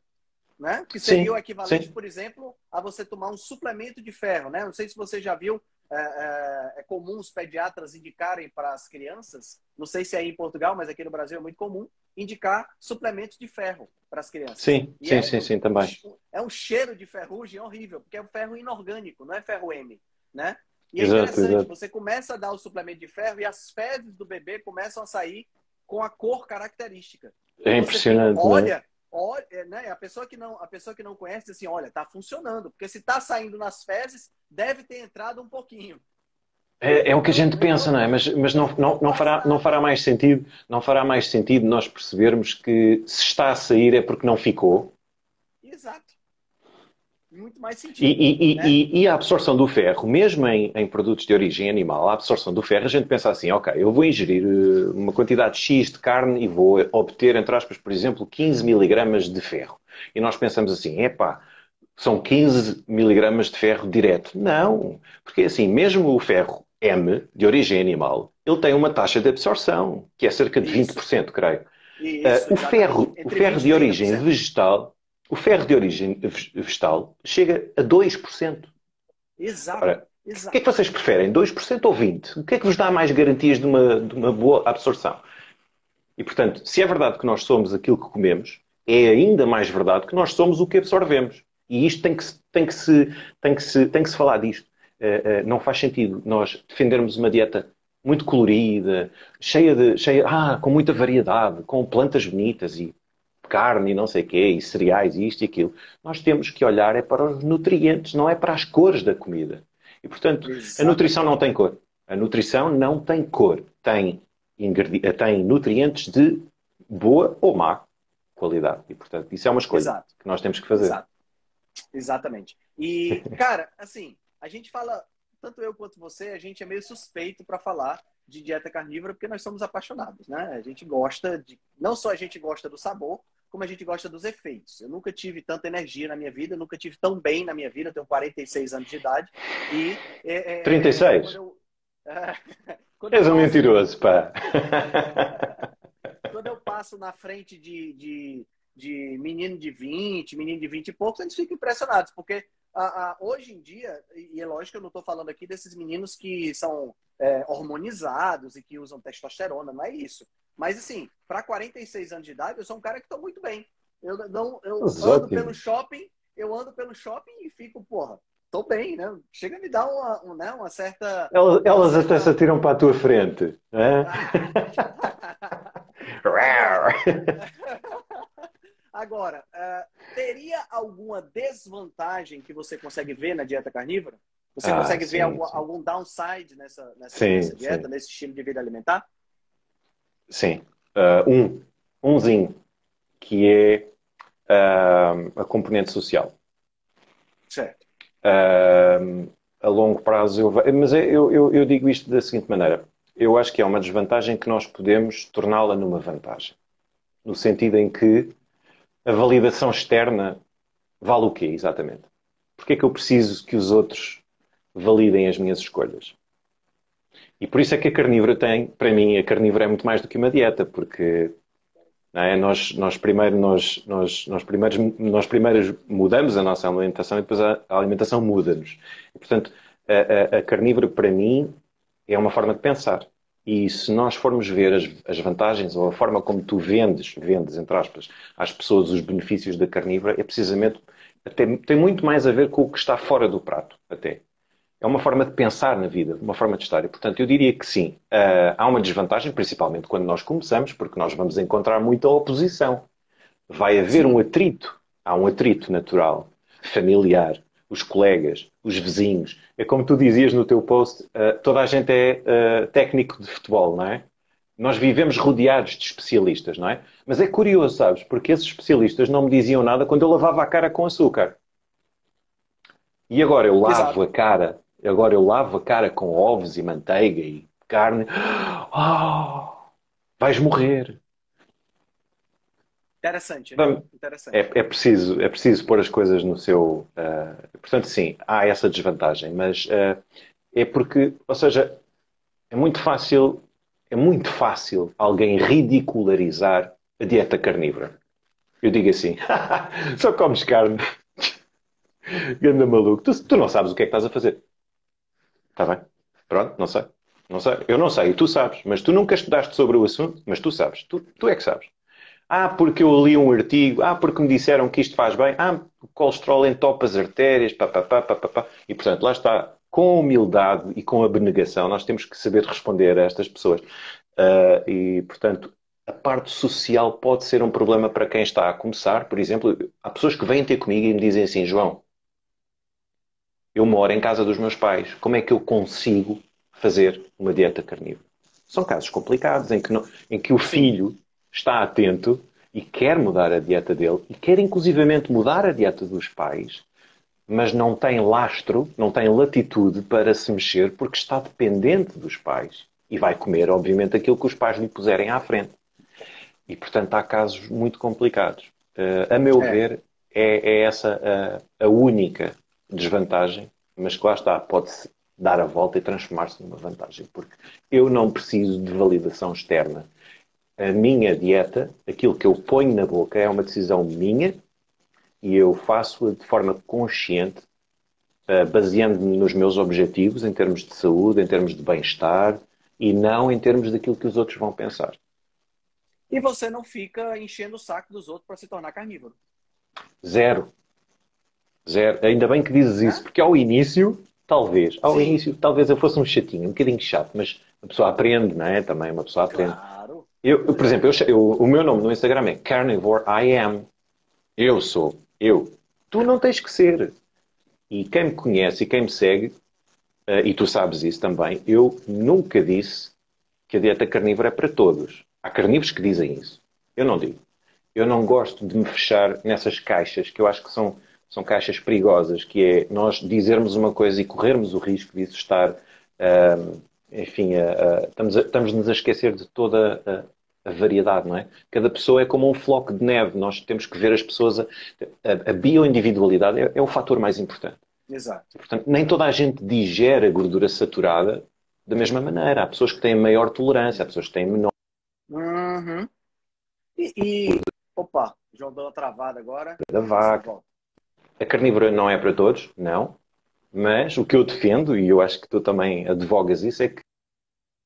Né? Que seria sim, o equivalente, sim. por exemplo, a você tomar um suplemento de ferro, né? Não sei se você já viu é, é, é, comum os pediatras indicarem para as crianças, não sei se é em Portugal, mas aqui no Brasil é muito comum, indicar suplementos de ferro para as crianças. Sim, e sim, é, sim, sim, também. É um cheiro de ferrugem horrível, porque é um ferro inorgânico, não é ferro M, né? E é exato, interessante, exato. você começa a dar o suplemento de ferro e as fezes do bebê começam a sair com a cor característica. É impressionante, fica, olha, né? Olha, né? A pessoa que não, a pessoa que não conhece assim, olha, tá funcionando, porque se tá saindo nas fezes, deve ter entrado um pouquinho. É, é, o que a gente pensa, não é? Mas, mas não, não, não, fará, não fará mais sentido, não fará mais sentido nós percebermos que se está a sair é porque não ficou. Exato. Muito mais sentido. E, e, né? e, e a absorção do ferro, mesmo em, em, produtos de origem animal, a absorção do ferro, a gente pensa assim, ok, eu vou ingerir eh, uma quantidade X de carne e vou obter, entre aspas, por exemplo, 15 miligramas de ferro. E nós pensamos assim, epá, são 15 miligramas de ferro direto. Não, porque assim, mesmo o ferro M, de origem animal, ele tem uma taxa de absorção, que é cerca de Isso. 20%, creio. Isso, uh, o ferro, o ferro de origem vegetal, o ferro de origem vegetal chega a 2%. Exato. Ora, Exato. O que é que vocês preferem? 2% ou 20%? O que é que vos dá mais garantias de uma, de uma boa absorção? E, portanto, se é verdade que nós somos aquilo que comemos, é ainda mais verdade que nós somos o que absorvemos. E isto tem que se, tem que se, tem que se, tem que se falar disto. Uh, uh, não faz sentido nós defendermos uma dieta muito colorida, cheia de, cheia, ah, com muita variedade, com plantas bonitas e carne e não sei o quê, e cereais e isto e aquilo. Nós temos que olhar é para os nutrientes, não é para as cores da comida. E, portanto, Exato. a nutrição não tem cor. A nutrição não tem cor. Tem, tem nutrientes de boa ou má qualidade. E, portanto, isso é uma escolha Exato. que nós temos que fazer. Exato. Exatamente. E, cara, assim, a gente fala, tanto eu quanto você, a gente é meio suspeito para falar de dieta carnívora porque nós somos apaixonados, né? A gente gosta de. Não só a gente gosta do sabor, como a gente gosta dos efeitos. Eu nunca tive tanta energia na minha vida, nunca tive tão bem na minha vida. Eu tenho 46 anos de idade. E, é, é, 36? Quando eu, quando És um passo, mentiroso, pá. quando eu passo na frente de, de, de menino de 20, menino de 20 e poucos, eles ficam impressionados, porque a, a, hoje em dia, e é lógico que eu não estou falando aqui desses meninos que são é, hormonizados e que usam testosterona, não é isso. Mas assim, para 46 anos de idade, eu sou um cara que estou muito bem. Eu não, eu ando pelo shopping, eu ando pelo shopping e fico, porra, tô bem, né? Chega a me dar uma, uma, né, uma certa. Elas, elas até se atiram para a tua frente. Né? Agora, uh, teria alguma desvantagem que você consegue ver na dieta carnívora? Você ah, consegue sim, ver algum, algum, downside nessa, nessa, sim, nessa dieta, nesse estilo de vida alimentar? Sim. Uh, um. Umzinho. Que é uh, a componente social. Certo. Uh, a longo prazo, eu, mas eu, eu, eu digo isto da seguinte maneira. Eu acho que é uma desvantagem que nós podemos torná-la numa vantagem. No sentido em que a validação externa vale o quê, exatamente? Porque é que eu preciso que os outros validem as minhas escolhas? E por isso é que a carnívora tem, para mim, a carnívora é muito mais do que uma dieta, porque é? nós, nós, primeiro, nós, nós, nós, primeiros, nós primeiros mudamos a nossa alimentação e depois a, a alimentação muda-nos. E, portanto, a, a, a, carnívora, para mim, é uma forma de pensar. E se nós formos ver as, as vantagens ou a forma como tu vendes, vendes, entre aspas, às pessoas os benefícios da carnívora, é precisamente, até, tem muito mais a ver com o que está fora do prato, até é uma forma de pensar na vida, uma forma de estar. E, portanto, eu diria que sim, uh, há uma desvantagem, principalmente quando nós começamos, porque nós vamos encontrar muita oposição. Vai haver um atrito, há um atrito natural, familiar, os colegas, os vizinhos. É como tu dizias no teu post, uh, toda a gente é uh, técnico de futebol, não é? Nós vivemos rodeados de especialistas, não é? Mas é curioso, sabes? Porque esses especialistas não me diziam nada quando eu lavava a cara com açúcar. E agora eu lavo Exato. a cara Agora eu lavo a cara com ovos e manteiga e carne. Oh, vais morrer. Interessante, né? Interessante. É, é, preciso, é preciso pôr as coisas no seu. Uh, portanto, sim, há essa desvantagem, mas uh, é porque, ou seja, é muito fácil, é muito fácil alguém ridicularizar a dieta carnívora. Eu digo assim, só comes carne. Ganda maluco, tu, tu não sabes o que é que estás a fazer. Está bem? Pronto, não sei. Não sei. Eu não sei, e tu sabes. Mas tu nunca estudaste sobre o assunto, mas tu sabes. Tu, tu é que sabes. Ah, porque eu li um artigo. Ah, porque me disseram que isto faz bem. Ah, o colesterol entopa as artérias. Pá, pá, pá, pá, pá, pá. E, portanto, lá está. Com humildade e com abnegação, nós temos que saber responder a estas pessoas. Uh, e, portanto, a parte social pode ser um problema para quem está a começar. Por exemplo, há pessoas que vêm ter comigo e me dizem assim, João, eu moro em casa dos meus pais. Como é que eu consigo fazer uma dieta carnívora? São casos complicados em que, não, em que o filho está atento e quer mudar a dieta dele e quer inclusivamente mudar a dieta dos pais, mas não tem lastro, não tem latitude para se mexer porque está dependente dos pais e vai comer, obviamente, aquilo que os pais lhe puserem à frente. E, portanto, há casos muito complicados. Uh, a meu é. ver, é, é essa a, a única desvantagem, mas que lá está, pode-se dar a volta e transformar-se numa vantagem, porque eu não preciso de validação externa. a minha dieta, aquilo que eu ponho na boca, é uma decisão minha e eu faço-a de forma consciente, uh, baseando-me nos meus objetivos em termos de saúde, em termos de bem-estar e não em termos daquilo que os outros vão pensar. E você não fica enchendo o saco dos outros para se tornar carnívoro? Zero. Zero. Ainda bem que dizes isso, porque ao início, talvez, ao Sim. início, talvez eu fosse um chatinho, um bocadinho chato, mas a pessoa aprende, não é? Também uma pessoa aprende. Claro. Eu, eu por exemplo, eu, eu, o meu nome no Instagram é Carnivore I Am. Eu sou. Eu. Tu não tens que ser. E quem me conhece e quem me segue, uh, e tu sabes isso também, eu nunca disse que a dieta carnívora é para todos. Há carnívoros que dizem isso. Eu não digo. Eu não gosto de me fechar nessas caixas que eu acho que são, são caixas perigosas, que é nós dizermos uma coisa e corrermos o risco disso estar, uh, enfim, uh, uh, estamos, a, estamos-nos a esquecer de toda a, a, variedade, não é? Cada pessoa é como um floco de neve, nós temos que ver as pessoas, a, a, a bioindividualidade é, é o fator mais importante. Exato. Portanto, nem toda a gente digere a gordura saturada da mesma maneira. Há pessoas que têm maior tolerância, há pessoas que têm menor. Uhum. E, e, opa, João deu uma travada agora. Da vaca. A carnívora não é para todos, não. Mas o que eu defendo, e eu acho que tu também advogas isso, é que,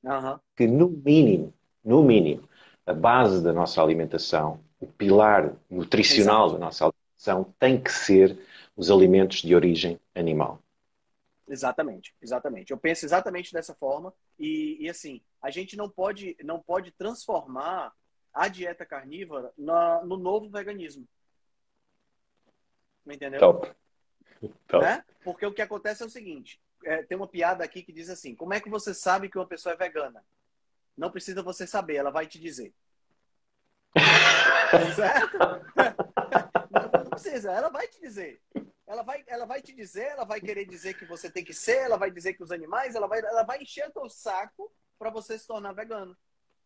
uhum. que no mínimo, no mínimo, a base da nossa alimentação, o pilar nutricional Exato. da nossa alimentação tem que ser os alimentos de origem animal. Exatamente, exatamente. Eu penso exatamente dessa forma e, e assim, a gente não pode, não pode transformar a dieta carnívora na, no novo veganismo. Entendeu? Top. Top. Né? Porque o que acontece é o seguinte: é, tem uma piada aqui que diz assim: como é que você sabe que uma pessoa é vegana? Não precisa você saber, ela vai te dizer. certo? Não precisa, ela vai te dizer. Ela vai, ela vai te dizer, ela vai querer dizer que você tem que ser, ela vai dizer que os animais, ela vai, ela vai encher o saco para você se tornar vegano.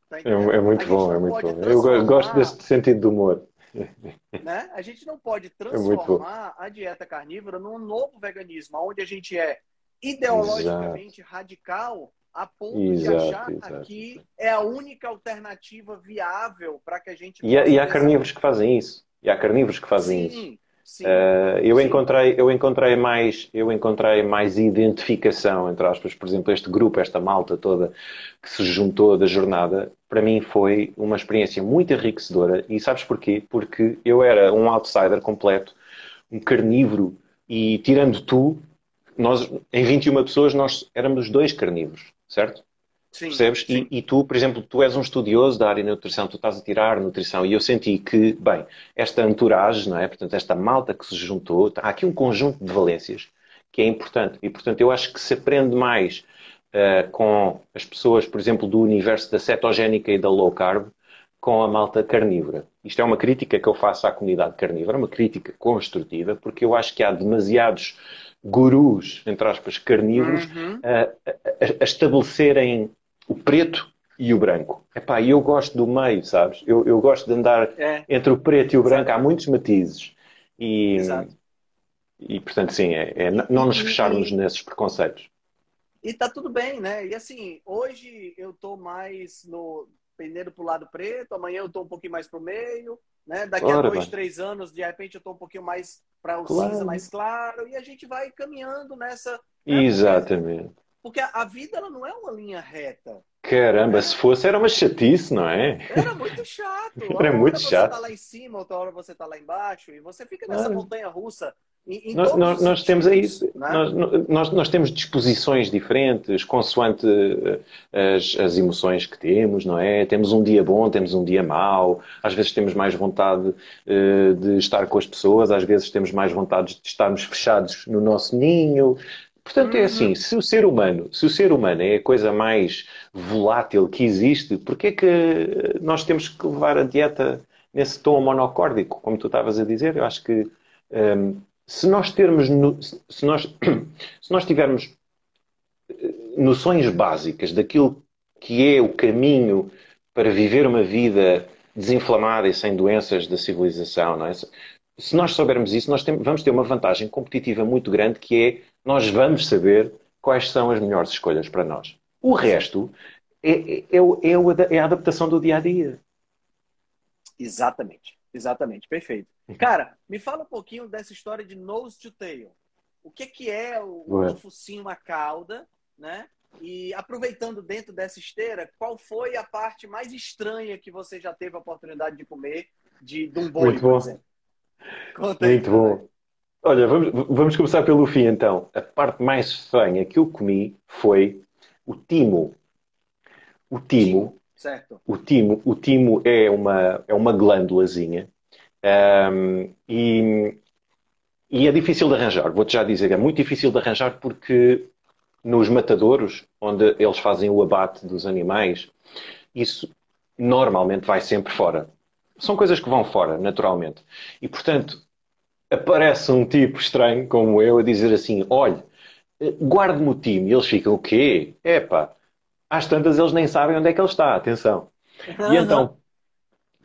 Tá é, é, muito bom, é muito bom. Eu gosto desse sentido de humor. Né? A gente não pode é transformar é a dieta carnívora num novo veganismo, onde a gente é ideologicamente exato. radical a ponto exato, de achar exato, que é a única alternativa viável para que a gente. E, e há carnívoros que fazem isso. E há carnívoros que fazem Sim. isso. Uh, eu, encontrei, eu, encontrei mais, eu encontrei mais identificação, entre aspas, por exemplo, este grupo, esta malta toda que se juntou da jornada, para mim foi uma experiência muito enriquecedora. E sabes porquê? Porque eu era um outsider completo, um carnívoro, e tirando tu, nós, em 21 pessoas, nós éramos dois carnívoros, certo? Sim, Percebes? Sim. E, e, tu, por exemplo, tu és um estudioso da área de nutrição, tu estás a tirar nutrição, e eu senti que, bem, esta entourage, não é? Portanto, esta malta que se juntou, há aqui um conjunto de valências que é importante. E, portanto, eu acho que se aprende mais uh, com as pessoas, por exemplo, do universo da cetogénica e da low carb, com a malta carnívora. Isto é uma crítica que eu faço à comunidade carnívora, uma crítica construtiva, porque eu acho que há demasiados gurus, entre aspas, carnívoros, uhum. a, a, a, estabelecerem o preto e o branco. Epá, eu gosto do meio, sabes? Eu, eu gosto de andar é. entre o preto e o branco. Exato. Há muitos matizes. E, Exato. e portanto, sim, é, é não nos fecharmos e, nesses preconceitos. E tá tudo bem, né? E assim, hoje eu tô mais no pendendo pro lado preto, amanhã eu tô um pouquinho mais pro meio, né? Daqui Ora, a dois, três anos, de repente eu tô um pouquinho mais para o claro. cinza mais claro, e a gente vai caminhando nessa. Né? Porque a, a vida ela não é uma linha reta. Caramba, se fosse era uma chatice, não é? Era muito chato. era muito chato. Você tá lá em cima, outra hora você tá lá embaixo, e você fica nessa montanha russa. Em, em nós, nós, nós temos é isso. Né? Nós, nós, nós temos disposições diferentes, consoante eh, as, as emoções que temos, não é? Temos um dia bom, temos um dia mau, às vezes temos mais vontade uh, de estar com as pessoas, às vezes temos mais vontade de estarmos fechados no nosso ninho. Portanto, é assim, uhum. se o ser humano, se o ser humano é a coisa mais volátil que existe, porquê é que nós temos que levar a dieta nesse tom monocórdico, como tu estavas a dizer? Eu acho que um, se nós termos, se nós, se nós tivermos eh, noções básicas daquilo que é o caminho para viver uma vida desinflamada e sem doenças da civilização, não é? Se nós soubermos isso, nós temos, vamos ter uma vantagem competitiva muito grande que é nós vamos saber quais são as melhores escolhas para nós. O resto é, é, é, é a adaptação do dia a dia. Exatamente, exatamente, perfeito. Cara, me fala um pouquinho dessa história de nose to tail. O que, que é o, o focinho a cauda, né? E aproveitando dentro dessa esteira, qual foi a parte mais estranha que você já teve a oportunidade de comer de, de um boi, Muito por bom. exemplo? Conta Muito aí, bom. Olha, vamos, vamos começar pelo fim então. A parte mais estranha que eu comi foi o timo. O timo. Certo. O timo, o timo é uma, é uma glândulazinha um, e, e é difícil de arranjar. Vou-te já dizer, é muito difícil de arranjar porque nos matadouros, onde eles fazem o abate dos animais, isso normalmente vai sempre fora. São coisas que vão fora, naturalmente. E, portanto, aparece um tipo estranho como eu a dizer assim: olha, guarde-me o time. E eles ficam: o quê? Epá, às tantas eles nem sabem onde é que ele está. Atenção. E então,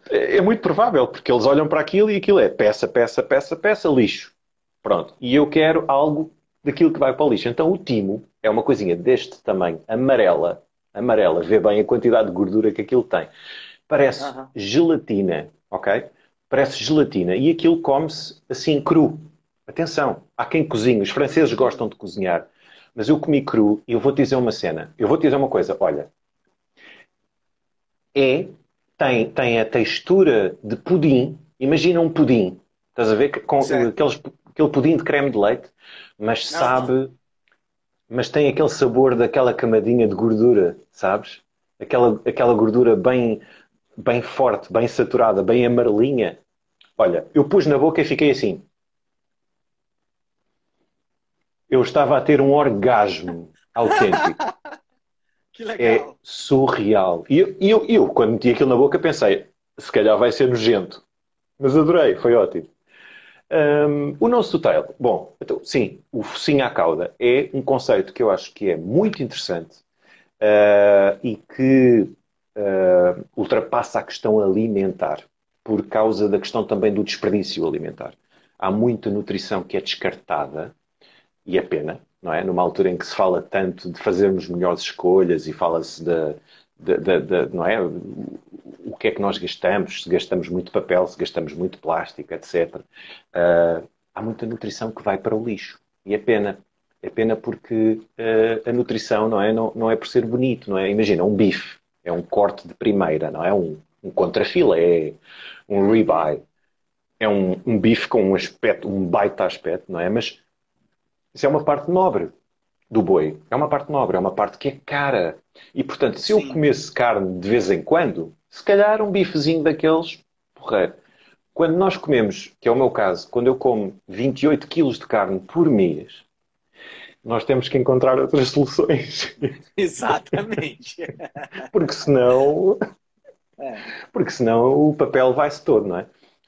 é muito provável, porque eles olham para aquilo e aquilo é peça, peça, peça, peça, lixo. Pronto. E eu quero algo daquilo que vai para o lixo. Então o timo é uma coisinha deste tamanho, amarela, amarela, vê bem a quantidade de gordura que aquilo tem. Parece gelatina, ok? Parece gelatina e aquilo come-se assim cru. Atenção, há quem cozinhe, os franceses gostam de cozinhar, mas eu comi cru e eu vou-te dizer uma cena. Eu vou-te dizer uma coisa, olha. É, tem, tem a textura de pudim. Imagina um pudim. Estás a ver? Com aqueles, aquele pudim de creme de leite, mas sabe mas tem aquele sabor daquela camadinha de gordura, sabes? Aquela, aquela gordura bem, bem forte, bem saturada, bem amarelinha. Olha, eu pus na boca e fiquei assim. Eu estava a ter um orgasmo autêntico. que legal. É surreal. E eu, eu, eu, quando meti aquilo na boca, pensei, se calhar vai ser nojento. Mas adorei, foi ótimo. Um, o nose to tail. Bom, então, sim, o focinho à cauda é um conceito que eu acho que é muito interessante uh, e que uh, ultrapassa a questão alimentar, por causa da questão também do desperdício alimentar. Há muita nutrição que é descartada, e é pena, não é? Numa altura em que se fala tanto de fazermos melhores escolhas e fala-se de, de, de, de, não é? o que é que nós gastamos, se gastamos muito papel, se gastamos muito plástico, etc. Uh, ah, há muita nutrição que vai para o lixo. E é pena. É pena porque uh, a nutrição não é, não, não é por ser bonito, não é? Imagina, um bife é um corte de primeira, não é? Um, um contrafilé, um ribeye. É um, um bife com um aspecto, um baita aspecto, não é? Mas isso é uma parte nobre do boi. É uma parte nobre, é uma parte que é cara. E, portanto, se Sim. eu comesse carne de vez em quando, se calhar um bifezinho daqueles, porreiro. Quando nós comemos, que é o meu caso, quando eu como 28 quilos de carne por mês, nós temos que encontrar outras soluções. Exatamente. porque senão. É. Porque senão o papel vai-se todo, não é?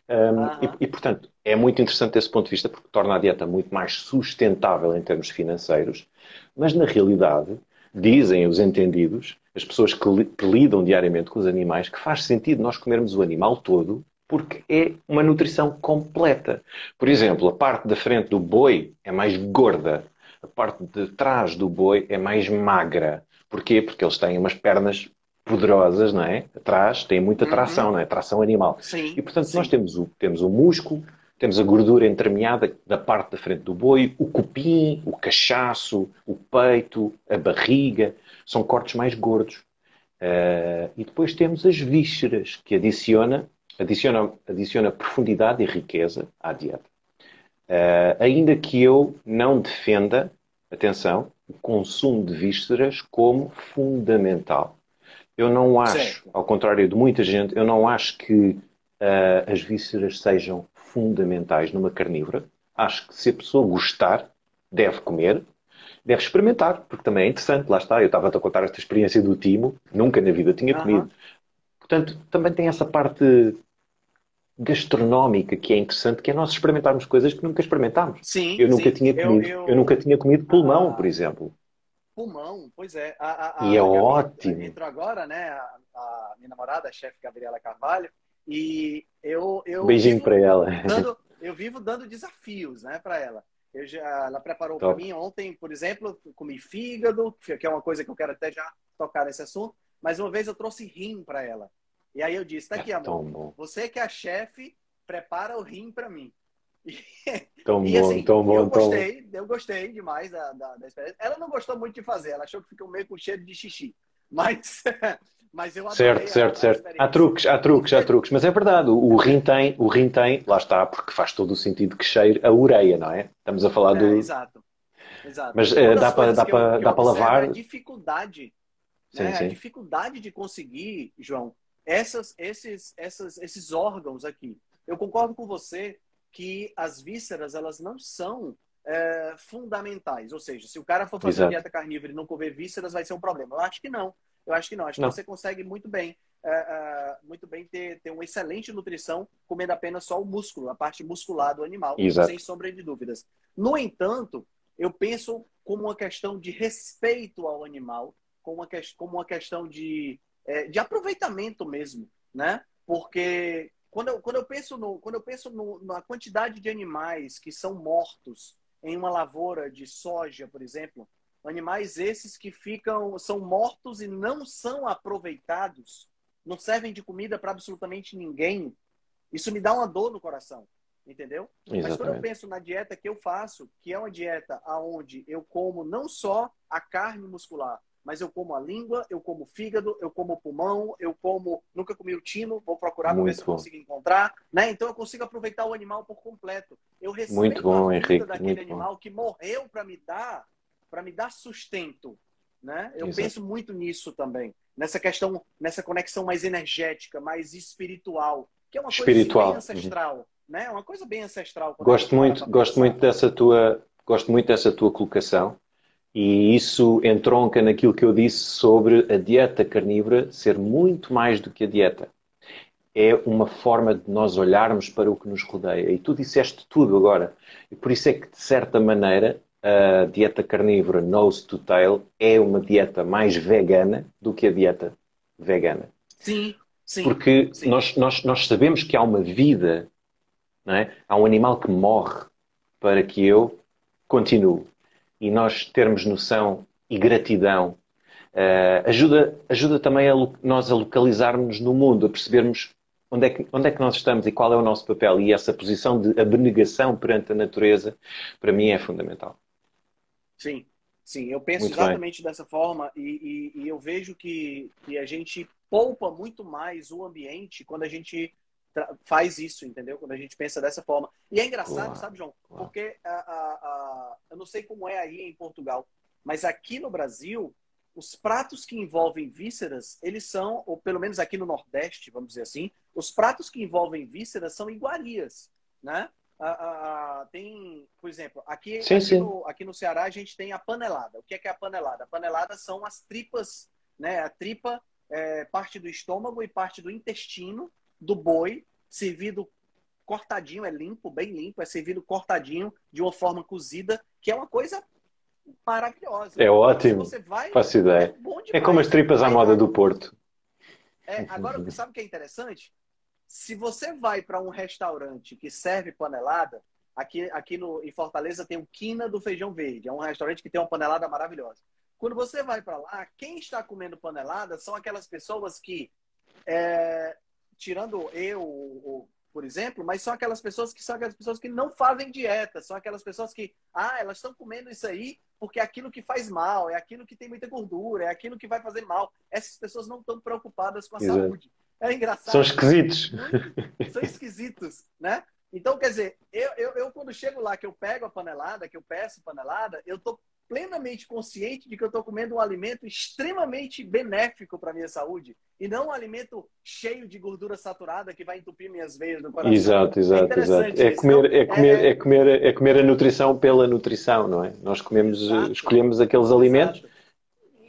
Um, e, e, portanto, é muito interessante desse ponto de vista, porque torna a dieta muito mais sustentável em termos financeiros, mas na realidade, dizem os entendidos, as pessoas que, li, que lidam diariamente com os animais, que faz sentido nós comermos o animal todo porque é uma nutrição completa. Por exemplo, a parte da frente do boi é mais gorda, a parte de trás do boi é mais magra. Porquê? Porque eles têm umas pernas poderosas, não é? Atrás, têm muita tração, uhum. não é? Tração animal. Sim, e portanto sim. nós temos o, temos o músculo, temos a gordura entremeada da parte da frente do boi, o cupim, o cachaço, o peito, a barriga são cortes mais gordos. Uh, e depois temos as vísceras, que adiciona, adiciona, adiciona profundidade e riqueza à dieta. Uh, ainda que eu não defenda, atenção, o consumo de vísceras como fundamental. Eu não acho, certo. ao contrário de muita gente, eu não acho que uh, as vísceras sejam fundamentais numa carnívora. Acho que se a pessoa gostar, deve comer, deve experimentar, porque também é interessante, lá está, eu estava a contar esta experiência do Timo, nunca na vida tinha comido. Portanto, também tem essa parte gastronómica que é interessante, que é nós experimentarmos coisas que nunca experimentámos. Sim, eu nunca sim. tinha comido, eu, eu... eu, nunca tinha comido pulmão, ah, por exemplo. Pulmão, pois é. A, a, e é ótimo. Entrou agora, né, a, a minha namorada, a chefe Gabriela Carvalho, e eu, eu beijinho para ela. Dando, eu vivo dando desafios, né, para ela. Eu já, ela preparou para mim ontem, por exemplo, comi fígado, que é uma coisa que eu quero até já tocar nesse assunto. Mas uma vez eu trouxe rim para ela. E aí eu disse, tá aqui, é amor. Você que é a chefe, prepara o rim para mim. Tão e, bom, assim, tão bom, eu gostei, eu gostei demais da, da, da, experiência. Ela não gostou muito de fazer, ela achou que ficou meio com cheiro de xixi. Mas, mas eu Certo, certo, a, certo. A há truques, há truques, há truques. Mas é verdade, o rim tem, o rim tem, lá está, porque faz todo o sentido que cheire a ureia, não é? Estamos a falar é, do. Exato. exato. Mas é, dá para dá para dá para lavar. A dificuldade, sim, né? sim. a dificuldade de conseguir, João, essas, esses, essas, esses órgãos aqui. Eu concordo com você que as vísceras elas não são é, fundamentais. Ou seja, se o cara for fazer dieta carnívora e não comer vísceras, vai ser um problema. Eu acho que não. Eu acho que não. Acho não. que você consegue muito bem, é, é, muito bem ter, ter uma excelente nutrição comendo apenas só o músculo, a parte muscular do animal, Exato. sem sombra de dúvidas. No entanto, eu penso como uma questão de respeito ao animal, como uma, como uma questão de, é, de aproveitamento mesmo, né? Porque quando eu, quando eu penso, no, quando eu penso no, na quantidade de animais que são mortos em uma lavoura de soja, por exemplo, animais esses que ficam são mortos e não são aproveitados, não servem de comida para absolutamente ninguém. Isso me dá uma dor no coração, entendeu? Exatamente. Mas quando eu penso na dieta que eu faço, que é uma dieta aonde eu como não só a carne muscular, mas eu como a língua, eu como o fígado, eu como o pulmão, eu como. Nunca comi o tino, vou procurar para ver se eu consigo encontrar. Né? Então eu consigo aproveitar o animal por completo. Eu respeito muito bom, a vida Henrique, daquele animal bom. que morreu para me dar para me dar sustento. Né? Eu Exato. penso muito nisso também. Nessa questão, nessa conexão mais energética, mais espiritual, que é uma espiritual. coisa bem ancestral. Uhum. Né? Uma coisa bem ancestral. Gosto muito, gosto muito dessa tua, gosto muito dessa tua colocação e isso entronca naquilo que eu disse sobre a dieta carnívora ser muito mais do que a dieta. É uma forma de nós olharmos para o que nos rodeia. E tu disseste tudo agora. E por isso é que, de certa maneira, a dieta carnívora nose to tail é uma dieta mais vegana do que a dieta vegana. Sim, sim. Porque sim. Nós, nós, nós sabemos que há uma vida, não é? há um animal que morre para que eu continue e nós termos noção e gratidão uh, ajuda, ajuda também a nós a localizarmos no mundo, a percebermos onde é, que, onde é que nós estamos e qual é o nosso papel. E essa posição de abnegação perante a natureza, para mim, é fundamental. Sim, sim, eu penso muito exatamente bem. dessa forma e, e, e, eu vejo que, que a gente poupa muito mais o ambiente quando a gente faz isso, entendeu? Quando a gente pensa dessa forma. E é engraçado, Uau. sabe, João? Uau. Porque a, a, a, eu não sei como é aí em Portugal, mas aqui no Brasil, os pratos que envolvem vísceras, eles são, ou pelo menos aqui no Nordeste, vamos dizer assim, os pratos que envolvem vísceras são iguarias, né? tem, por exemplo, aqui, sim, aqui, sim. No, aqui no Ceará a gente tem a panelada. O que é, que é a panelada? A panelada são as tripas, né? A tripa é parte do estômago e parte do intestino do boi, servido cortadinho, é limpo, bem limpo, é servido cortadinho de uma forma cozida, que é uma coisa maravilhosa. É ótimo. Você vai, Faço ideia. É, é como as tripas à moda do Porto. É, agora, sabe o que é interessante? Se você vai para um restaurante que serve panelada, aqui, aqui no, em Fortaleza tem o Quina do Feijão Verde. É um restaurante que tem uma panelada maravilhosa. Quando você vai para lá, quem está comendo panelada são aquelas pessoas que é, tirando eu, por exemplo, mas são aquelas pessoas que são aquelas pessoas que não fazem dieta, são aquelas pessoas que, ah, elas estão comendo isso aí porque é aquilo que faz mal, é aquilo que tem muita gordura, é aquilo que vai fazer mal. Essas pessoas não estão preocupadas com a Exato. saúde. É engraçado. São esquisitos. São esquisitos, né? Então, quer dizer, eu, eu, eu, quando chego lá, que eu pego a panelada, que eu peço panelada, eu tô plenamente consciente de que eu estou comendo um alimento extremamente benéfico para a minha saúde e não um alimento cheio de gordura saturada que vai entupir minhas veias no coração. Exato, exato, é exato. É comer, é, comer, é... é... comer, é comer a nutrição pela nutrição, não é? Nós comemos, exato. escolhemos aqueles alimentos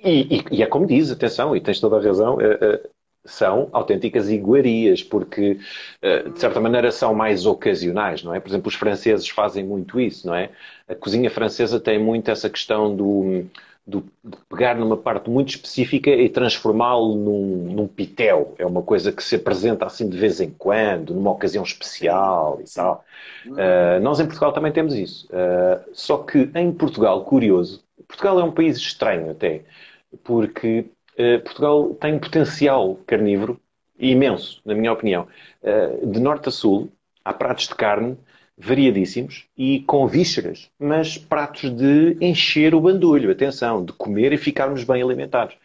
e, e, e, é como diz, atenção, e tens toda a razão, é, é, são autênticas iguarias, porque eh, de certa maneira são mais ocasionais, não é? Por exemplo, os franceses fazem muito isso, não é? A cozinha francesa tem muito essa questão do, do de pegar numa parte muito específica e transformá-lo num, num pitel. É uma coisa que se apresenta assim de vez em quando, numa ocasião especial e tal. Uh, nós em Portugal também temos isso. Uh, só que em Portugal, curioso, Portugal é um país estranho até, porque Portugal tem potencial carnívoro imenso, na minha opinião. Uh, de norte a sul, há pratos de carne variadíssimos e com vísceras, mas pratos de encher o bandulho, atenção, de comer e ficarmos bem alimentados.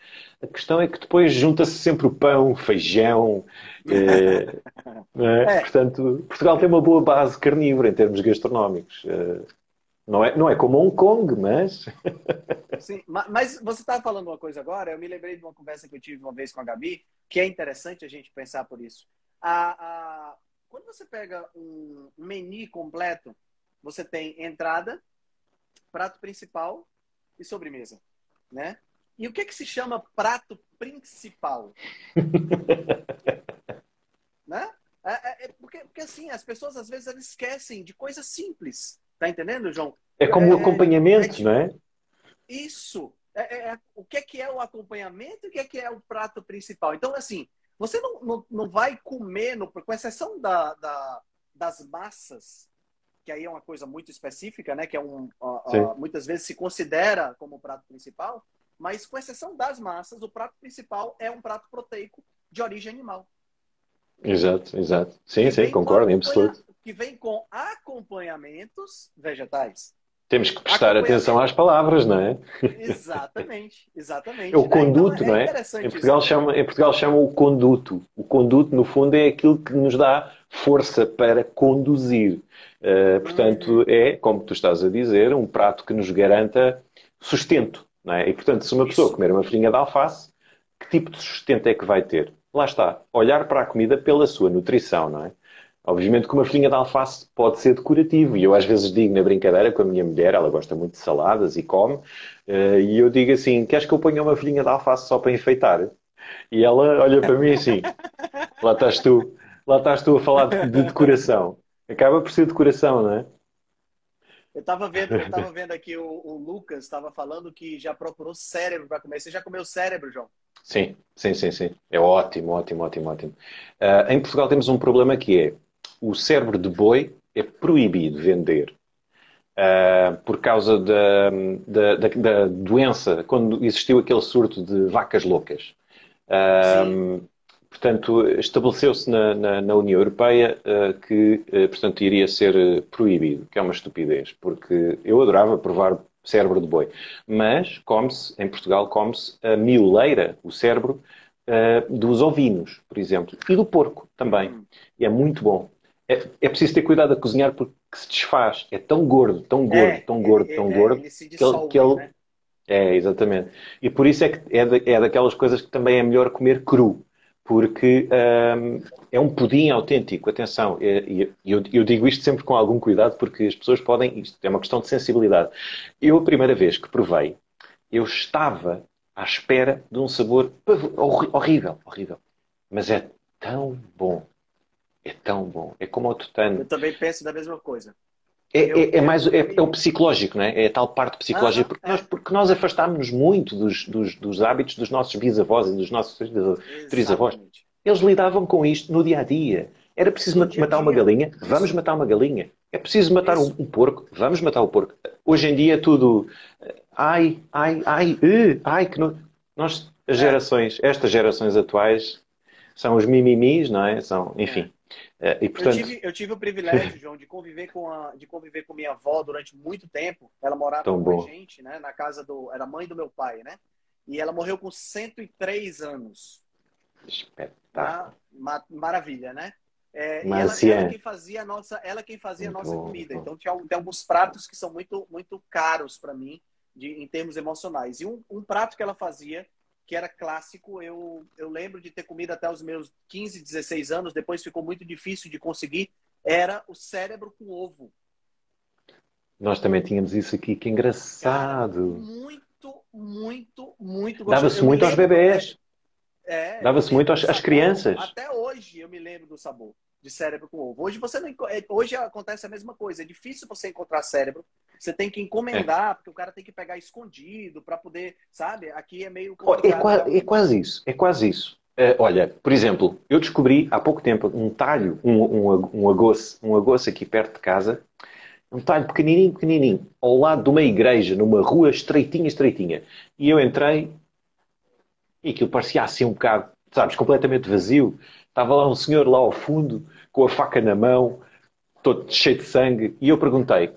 A questão é que depois junta-se sempre o pão, o feijão. É, é? É. Portanto, Portugal tem uma boa base carnívora em termos gastronómicos. Não é, não é como Hong Kong, mas. Sim, mas você estava falando uma coisa agora, eu me lembrei de uma conversa que eu tive uma vez com a Gabi, que é interessante a gente pensar por isso. A, a, quando você pega um menu completo, você tem entrada, prato principal e sobremesa, né? E o que, é que se chama prato principal? né? É, é, é, porque, porque assim, as pessoas às vezes elas esquecem de coisas simples. Tá entendendo, João? É como é, acompanhamento, é, não é? Isso. É, é, o que é que é o acompanhamento e o que é que é o prato principal. Então, assim, você não, não, não vai comer, no, com exceção da, da, das massas, que aí é uma coisa muito específica, né? Que é um, muitas vezes se considera como prato principal, mas com exceção das massas, o prato principal é um prato proteico de origem animal. Exato, exato. Sim, sim, concordo, em absoluto. Que vem com acompanhamentos vegetais. Temos que prestar atenção às palavras, não é? Exatamente, exatamente. É o conduto, então, é não é? Em Portugal, chama, em Portugal chama o conduto. O conduto, no fundo, é aquilo que nos dá força para conduzir. Uh, portanto, uhum. é, como tu estás a dizer, um prato que nos garanta sustento. Não é? E, portanto, se uma pessoa Isso. comer uma folhinha de alface, que tipo de sustento é que vai ter? Lá está, olhar para a comida pela sua nutrição, não é? Obviamente que uma folhinha de alface pode ser decorativo e eu às vezes digo na brincadeira com a minha mulher, ela gosta muito de saladas e come, eh, e eu digo assim, queres que eu ponha uma folhinha de alface só para enfeitar? E ela olha para mim assim, lá estás tu, lá estás tu a falar de, de decoração. Acaba por ser decoração, não é? Eu estava vendo, eu tava vendo aqui o, o Lucas estava falando que já procurou cérebro para comer. Você já comeu cérebro, João? Sim, sim, sim, sim. É ótimo, ótimo, ótimo, ótimo. Uh, em Portugal temos um problema que é o cérebro de boi é proibido vender. Uh, por causa da, da, da, da, doença, quando existiu aquele surto de vacas loucas. Uh, portanto, estabeleceu-se na, na, na, União Europeia uh, que, portanto, iria ser proibido, que é uma estupidez, porque eu adorava provar cérebro de boi, mas come-se, em Portugal, come-se a mioleira, o cérebro, dos ovinos, por exemplo, e do porco também. Hum. E é muito bom. É, é preciso ter cuidado a cozinhar porque se desfaz. É tão gordo, tão gordo, é, tão gordo, tão é, gordo, ele que ele, que ele... Né? É, exatamente. E por isso é que é, é daquelas coisas que também é melhor comer cru. Porque hum, é um pudim autêntico, atenção, e eu, eu, digo isto sempre com algum cuidado porque as pessoas podem, isto é uma questão de sensibilidade. Eu, a primeira vez que provei, eu estava à espera de um sabor horrível, horrível, mas é tão bom, é tão bom. É como o tutano. Eu também penso da mesma coisa. É, eu, é, é mais é, é, o psicológico, não é? É a tal parte psicológica, porque, nós, porque nós afastámos-nos muito dos, dos, dos, hábitos dos nossos bisavós e dos nossos trisavós. Eles lidavam com isto no dia a dia. Era preciso no matar uma galinha? Vamos matar uma galinha. É preciso matar um, um, porco? Vamos matar o porco. Hoje em dia é tudo. Ai, ai, ai, uh, ai, que não. Nós, as é. gerações, estas gerações atuais, são os mimimis, não é? São, enfim. É, e, portanto... eu, tive, eu tive o privilégio, João, de conviver com a, de conviver com minha avó durante muito tempo. Ela morava Tão com bom. a gente, né? Na casa do. Era mãe do meu pai, né? E ela morreu com 103 anos. Espetáculo. Uma, maravilha, né? É, e ela, ela, quem fazia a nossa, ela quem fazia a nossa bom, comida. Então tinha, tem alguns pratos que são muito, muito caros para mim, de, em termos emocionais. E um, um prato que ela fazia que era clássico. Eu, eu lembro de ter comido até os meus 15, 16 anos, depois ficou muito difícil de conseguir. Era o cérebro com ovo. Nós também tínhamos isso aqui, que engraçado. Cara, muito, muito, muito gostoso. Dava-se muito aos bebés. É, Dava-se muito às, às crianças. Até hoje eu me lembro do sabor de cérebro com ovo. Hoje você não, é, hoje acontece a mesma coisa. É difícil você encontrar cérebro. Você tem que encomendar, é. porque o cara tem que pegar escondido para poder, sabe? Aqui é meio é, quase, é quase isso. É quase isso. Uh, olha, por exemplo, eu descobri há pouco tempo um talho, um, um, um agoce, um agoce aqui perto de casa, um talho pequenininho, pequenininho, ao lado de uma igreja, numa rua estreitinha, estreitinha. E eu entrei e aquilo parecia assim um bocado, sabes, completamente vazio. Estava lá um senhor lá ao fundo, com a faca na mão, todo cheio de sangue, e eu perguntei: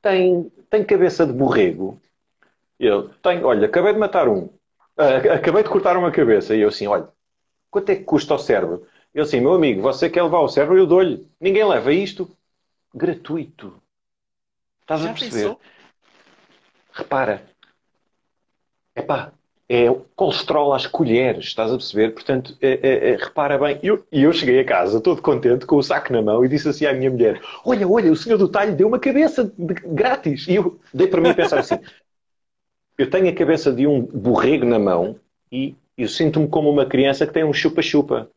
tem, tem cabeça de borrego? Ele, tem, olha, acabei de matar um. Ah, acabei de cortar uma cabeça. E eu assim, olha, quanto é que custa o cérebro? Eu assim, meu amigo, você quer levar o cérebro? Eu dou-lhe. Ninguém leva isto. Gratuito. Estás a Já perceber? pensou? Repara. Epá, é colesterol às colheres, estás a perceber? Portanto, é, é, é, repara bem. E eu, eu cheguei a casa todo contente, com o saco na mão, e disse assim à minha mulher: Olha, olha, o senhor do talho deu uma cabeça de- grátis. E eu dei para mim pensar assim: Eu tenho a cabeça de um borrego na mão e eu sinto-me como uma criança que tem um chupa-chupa.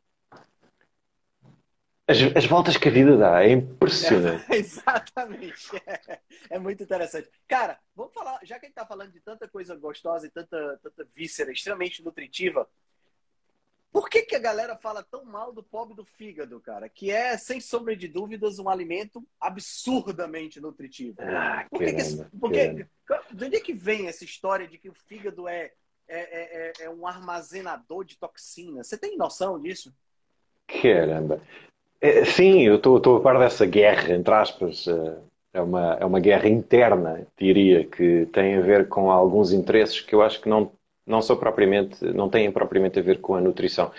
As, as voltas que a vida dá é impressionante. Exatamente. É, é muito interessante. Cara, vamos falar, já que a gente tá falando de tanta coisa gostosa e tanta, tanta víscera extremamente nutritiva, por que, que a galera fala tão mal do pobre do fígado, cara? Que é, sem sombra de dúvidas, um alimento absurdamente nutritivo. Ah, Por que que caramba, porque, de onde é que vem essa história de que o fígado é, é, é, é- é um armazenador de toxinas? Você tem noção disso? Caramba. É, sim, eu estou a par dessa guerra, entre aspas. eh, É uma, é uma guerra interna, diria, que tem a ver com alguns interesses que eu acho que não, não são propriamente, não têm propriamente a ver com a nutrição.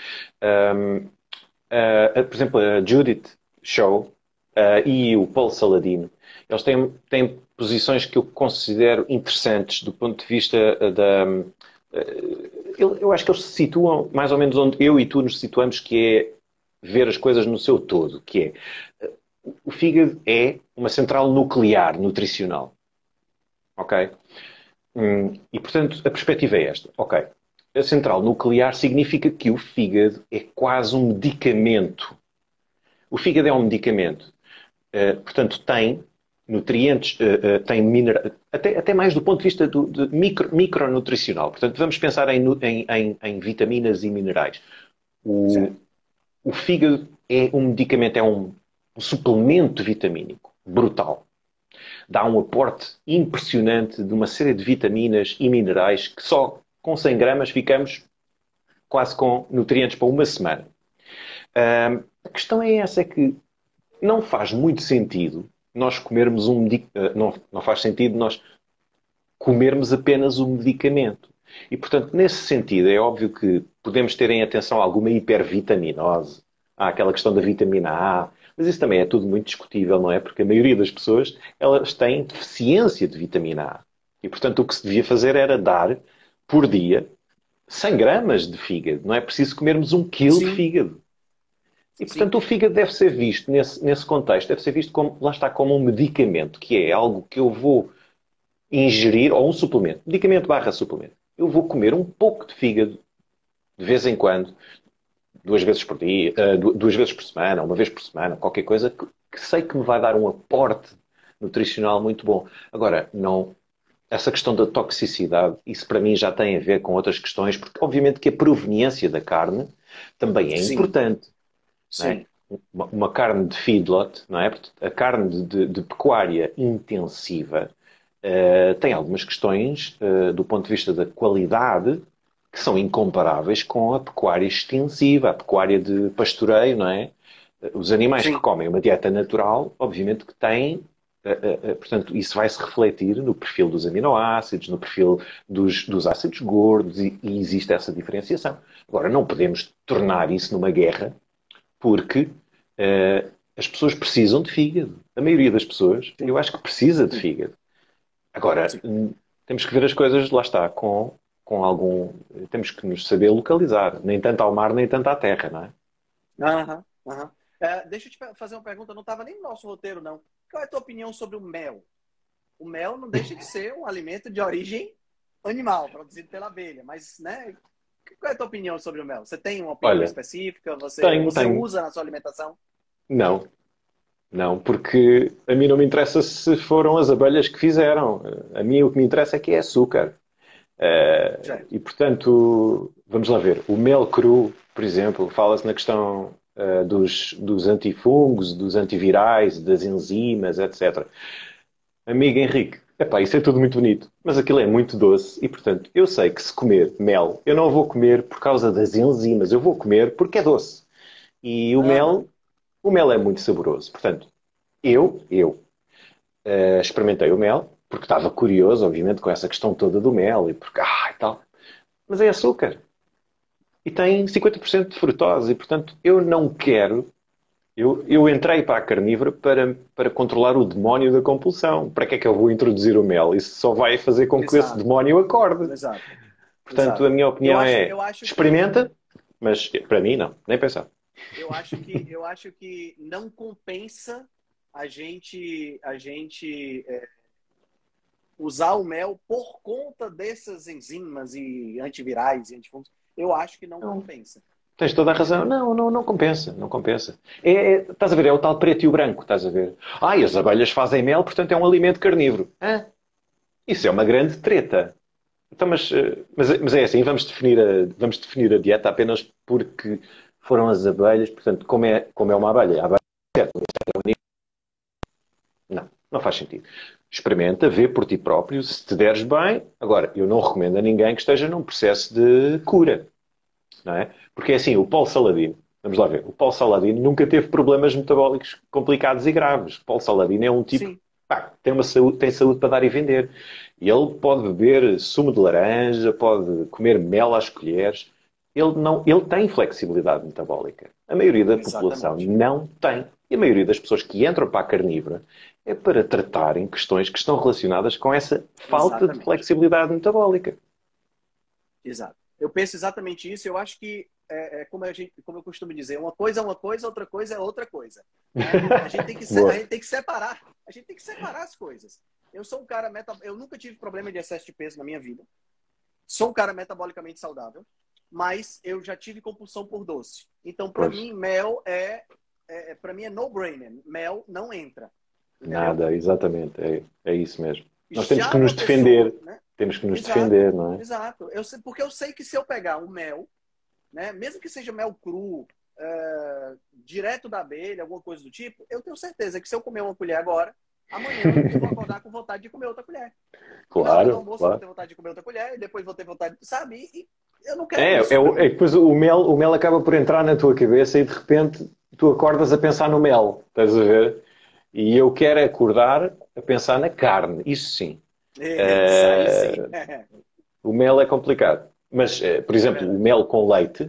Ahm, ah, por exemplo, a Judith Shaw ah, e o Paul Saladino, eles têm, têm posições que eu considero interessantes do ponto de vista ah, da. eu, eu acho que eles se situam mais ou menos onde eu e tu nos situamos, que é ver as coisas no seu todo, que é o fígado é uma central nuclear nutricional. Ok? Hum, e portanto a perspectiva é esta. Ok. A central nuclear significa que o fígado é quase um medicamento. O fígado é um medicamento. Eh, portanto, tem nutrientes, eh, eh, tem minerais, até, até mais do ponto de vista do, de micro, micronutricional. Portanto, vamos pensar em, em- em- em vitaminas e minerais. O. o fígado é um medicamento, é um, um suplemento vitamínico brutal. Dá um aporte impressionante de uma série de vitaminas e minerais que só com 100 gramas ficamos quase com nutrientes para uma semana. A questão é essa, é que não faz muito sentido nós comermos um medi- ah, não, não faz sentido nós comermos apenas o medicamento. E, portanto, nesse sentido, é óbvio que podemos ter em atenção alguma hipervitaminose. Há aquela questão da vitamina A, mas isso também é tudo muito discutível, não é? Porque a maioria das pessoas, elas têm deficiência de vitamina A. E, portanto, o que se devia fazer era dar, por dia, 100 gramas de fígado. Não é preciso comermos um quilo de Sim. fígado. E, portanto, o fígado deve ser visto nesse, nesse contexto, deve ser visto como, lá está, como um medicamento, que é algo que eu vou ingerir, ou um suplemento, medicamento barra suplemento. Eu vou comer um pouco de fígado, de vez em quando, duas vezes por dia, du- duas vezes por semana, uma vez por semana, qualquer coisa, que, que sei que me vai dar um aporte nutricional muito bom. Agora, não... Essa questão da toxicidade, isso para mim já tem a ver com outras questões, porque obviamente que a proveniência da carne também é Sim. importante é? Sim. uma, uma carne de feedlot, não é? A carne de, de- de pecuária intensiva eh, tem algumas questões eh, do ponto de vista da qualidade que são incomparáveis com a pecuária extensiva, a pecuária de pastoreio, não é? Eh, Os animais Sim. que comem uma dieta natural, obviamente que têm, portanto, isso vai se refletir no perfil dos aminoácidos, no perfil dos, dos ácidos gordos e, e existe essa diferenciação. Agora, não podemos tornar isso numa guerra porque eh, as pessoas precisam de fígado. A maioria das pessoas, eu acho que precisa de fígado. Agora, hum, temos que ver as coisas, lá está, com, com algum. Temos que nos saber localizar. Nem tanto ao mar, nem tanto à terra, não é? Aham, aham. É, deixa eu te fazer uma pergunta, não estava nem no nosso roteiro, não. Qual é a tua opinião sobre o mel? O mel não deixa de ser um alimento de origem animal, produzido pela abelha, mas, né? Qual é a tua opinião sobre o mel? Você tem uma opinião Olha, específica? Você, tenho, você tenho. usa na sua alimentação? Não. Não, porque a mim não me interessa se foram as abelhas que fizeram. A mim o que me interessa é que é açúcar. Certo. e portanto, vamos lá ver. O mel cru, por exemplo, fala-se na questão eh, dos, dos antifungos, dos antivirais, das enzimas, etc. Amigo Henrique, epá, isso é tudo muito bonito, mas aquilo é muito doce e, portanto, eu sei que se comer mel, eu não vou comer por causa das enzimas, eu vou comer porque é doce. E o ah. mel, o mel é muito saboroso. Portanto, eu, eu uh, experimentei o mel, porque estava curioso, obviamente, com essa questão toda do mel e porque, ah, e tal. Mas é açúcar. E tem 50% de frutose. E, portanto, eu não quero. Eu, eu entrei para a carnívora para, para controlar o demónio da compulsão. Para que é que eu vou introduzir o mel? Isso só vai fazer com que esse demónio acorde. Exato. Portanto, Exato. a minha opinião eu é: acho, experimenta, que... mas para mim, não, nem pensar. Eu acho que, eu acho que não compensa a gente, a gente é, usar o mel por conta dessas enzimas e antivirais e antifúngicos. Eu acho que não, não, compensa. Tens toda a razão. Não, não, não compensa, não compensa. É, é, estás a ver, é o tal preto e o branco, estás a ver. Ah, as abelhas fazem mel, portanto é um alimento carnívoro. Ah, isso é uma grande treta. Então, mas, eh, mas, mas é assim, vamos definir, a, vamos definir a dieta apenas porque foram as abelhas, portanto, como é, como é uma abelha, a abelha é não, não faz sentido. Experimenta, vê por ti próprio, se te deres bem. Agora, eu não recomendo a ninguém que esteja num processo de cura. Não é? Porque é assim, o Paulo Saladino, vamos lá ver, o Paulo Saladino nunca teve problemas metabólicos complicados e graves. O Paulo Saladino é um tipo pá, tem, uma saúde, tem saúde para dar e vender. E ele pode beber sumo de laranja, pode comer mel às colheres. Ele, não, ele tem flexibilidade metabólica. A maioria da Exatamente. população não tem. E a maioria das pessoas que entram para a carnívora é para tratarem questões que estão relacionadas com essa falta exatamente. de flexibilidade metabólica. Exato. Eu penso exatamente isso. Eu acho que, é, é, como, a gente, como eu costumo dizer, uma coisa é uma coisa, outra coisa é outra coisa. Né? A, gente tem que, a gente tem que separar. A gente tem que separar as coisas. Eu sou um cara meta... Eu nunca tive problema de excesso de peso na minha vida. Sou um cara metabolicamente saudável, mas eu já tive compulsão por doce. Então, para mim, mel é, é, é para mim é no brainer. Mel não entra. Nada, exatamente. É, é isso mesmo. Nós temos que nos defender. Pessoa, né? Temos que nos Exato. defender, não é? Exato. Eu sei, porque eu sei que se eu pegar um mel, né, mesmo que seja mel cru, uh, direto da abelha, alguma coisa do tipo, eu tenho certeza que se eu comer uma colher agora, amanhã eu vou acordar com vontade de comer outra colher. Claro. No almoço claro. vou ter vontade de comer outra colher, e depois vou ter vontade, sabe? E eu não quero é, isso. É, é, depois o mel, o mel acaba por entrar na tua cabeça e de repente tu acordas a pensar no mel, estás a ver? E eu quero acordar a pensar na carne, isso sim. É, sim. o mel é complicado. Mas, eh, por exemplo, o mel com leite,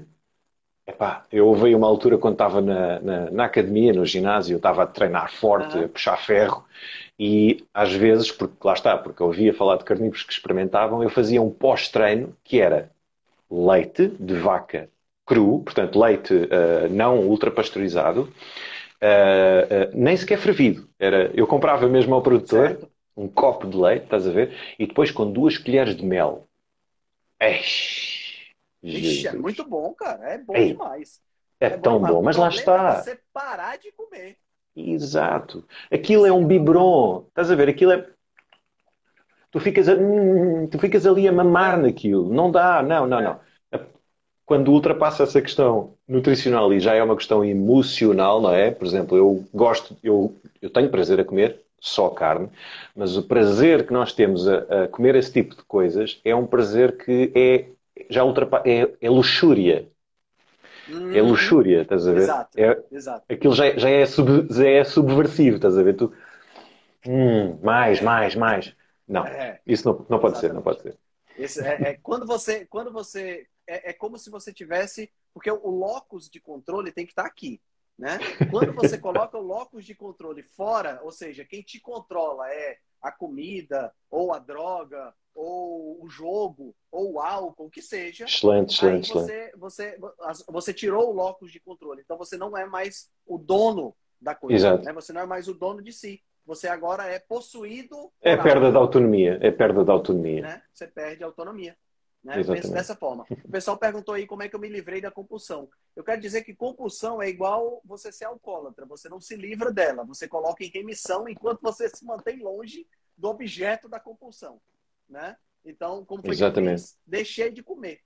epá, eu ouvi uma altura quando estava na, na, na academia, no ginásio, eu estava a treinar forte, a puxar ferro, e às vezes, porque lá está, porque eu ouvia falar de carnívoros que experimentavam, eu fazia um pós-treino que era leite de vaca cru, portanto leite uh, não ultrapasteurizado, uh, uh, nem sequer fervido. Era, eu comprava mesmo ao produtor certo. um copo de leite, estás a ver? E depois com duas colheres de mel. Eish, Ixi, é muito bom, cara. É bom Ei, demais. É, é tão bom, bom mas lá está. É você parar de comer. Exato. Aquilo é um biberon. Estás a ver? Aquilo é. Tu ficas, a... Hum, tu ficas ali a mamar naquilo. Não dá, não, não, não quando ultrapassa essa questão nutricional e já é uma questão emocional, não é? Por exemplo, eu gosto, eu, eu tenho prazer a comer só carne, mas o prazer que nós temos a, a comer esse tipo de coisas é um prazer que é já ultrapassa, é, é luxúria. Hum, é uhum. luxúria, estás a ver? Exato, é, exato. Aquilo já, já, é sub, já é subversivo, estás a ver? Tu, hum, mais, mais, mais. Não, é, isso não, não pode exatamente. ser, não pode ser. Esse é, é, quando você, quando você é, é, como se você tivesse, porque o locus de controle tem que estar aqui, né? Quando você coloca o locus de controle fora, ou seja, quem te controla é a comida ou a droga ou o jogo ou o álcool, o que seja. Excelente, excelente, você, você, você tirou o locus de controle. Então você não é mais o dono da coisa. Exato. Né? Você não é mais o dono de si. Você agora é possuído. É perda da autonomia. É perda da autonomia. Né? Você perde a autonomia. Né? Eu penso dessa forma. O pessoal perguntou aí como é que eu me livrei da compulsão. Eu quero dizer que compulsão é igual você ser alcoólatra. Você não se livra dela. Você coloca em remissão enquanto você se mantém longe do objeto da compulsão. Né? Então, como foi Exatamente. que eu fiz? Deixei de comer.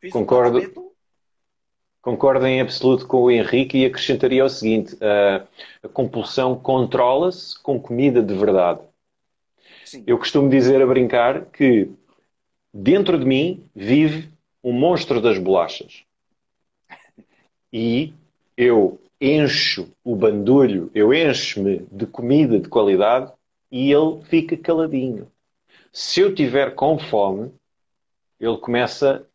Fiz Concordo. Um Concordo em absoluto com o Henrique e acrescentaria o seguinte: a compulsão controla-se com comida de verdade. Sim. Eu costumo dizer a brincar que dentro de mim vive um monstro das bolachas. E eu encho o bandulho, eu encho-me de comida de qualidade e ele fica caladinho. Se eu tiver com fome, ele começa,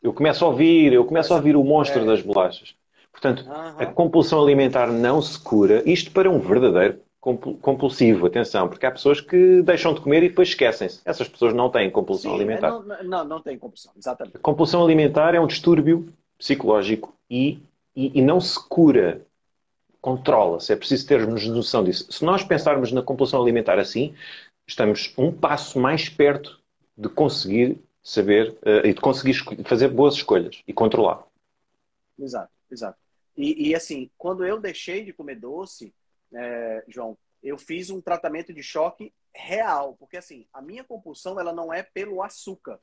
eu começo a ouvir, eu começo a ouvir o monstro das bolachas. Portanto, a compulsão alimentar não se cura, isto para um verdadeiro compulsivo, atenção, porque há pessoas que deixam de comer e depois esquecem-se. Essas pessoas não têm compulsão Sim, alimentar. Não, não, não têm compulsão, exatamente. A compulsão alimentar é um distúrbio psicológico e, e, e não se cura, controla-se. É preciso termos noção disso. Se nós pensarmos na compulsão alimentar assim, estamos um passo mais perto de conseguir saber uh, e de conseguir fazer boas escolhas e controlar. Exato, exato. E, e assim, quando eu deixei de comer doce, é, João, eu fiz um tratamento de choque real, porque assim, a minha compulsão ela não é pelo açúcar.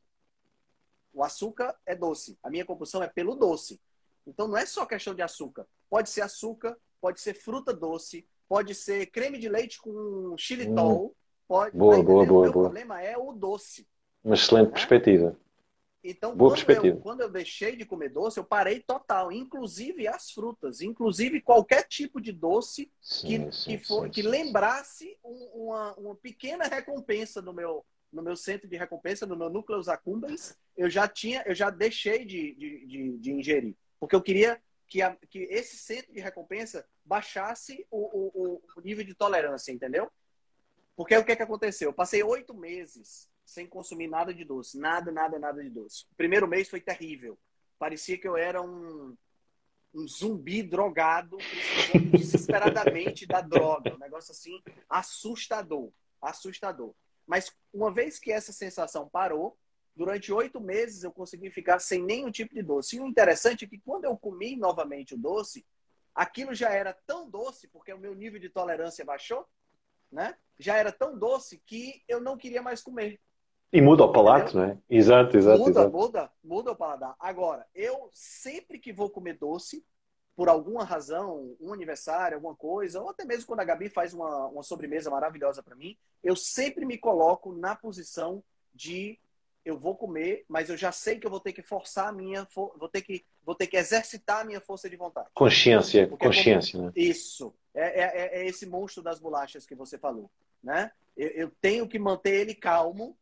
O açúcar é doce, a minha compulsão é pelo doce. Então não é só questão de açúcar. Pode ser açúcar, pode ser fruta doce, pode ser creme de leite com xilitol, hum. pode. Boa, boa, boa, o boa. problema é o doce. Uma excelente né? perspectiva. Então, Boa quando eu, quando eu deixei de comer doce, eu parei total, inclusive as frutas, inclusive qualquer tipo de doce sim, que, sim, que, for, sim, que lembrasse uma, uma pequena recompensa no meu, no meu centro de recompensa, no meu núcleo accumbens, eu já tinha, eu já deixei de, de, de, de ingerir. Porque eu queria que, a, que esse centro de recompensa baixasse o, o, o nível de tolerância, entendeu? Porque o que, é que aconteceu? Eu passei oito meses sem consumir nada de doce. Nada, nada, nada de doce. O primeiro mês foi terrível. Parecia que eu era um, um zumbi drogado, precisando desesperadamente da droga. Um negócio assim assustador. Assustador. Mas uma vez que essa sensação parou, durante oito meses eu consegui ficar sem nenhum tipo de doce. E o interessante é que quando eu comi novamente o doce, aquilo já era tão doce, porque o meu nível de tolerância baixou, né? Já era tão doce que eu não queria mais comer. E muda o palato, não é? Exato, exato. Muda, exato. muda, muda o paladar. Agora, eu sempre que vou comer doce, por alguma razão, um aniversário, alguma coisa, ou até mesmo quando a Gabi faz uma, uma sobremesa maravilhosa para mim, eu sempre me coloco na posição de eu vou comer, mas eu já sei que eu vou ter que forçar a minha, vou ter que, vou ter que exercitar a minha força de vontade. Consciência, Porque consciência, é né? Isso. É, é, é, esse monstro das bolachas que você falou, né? Eu, eu tenho que manter ele calmo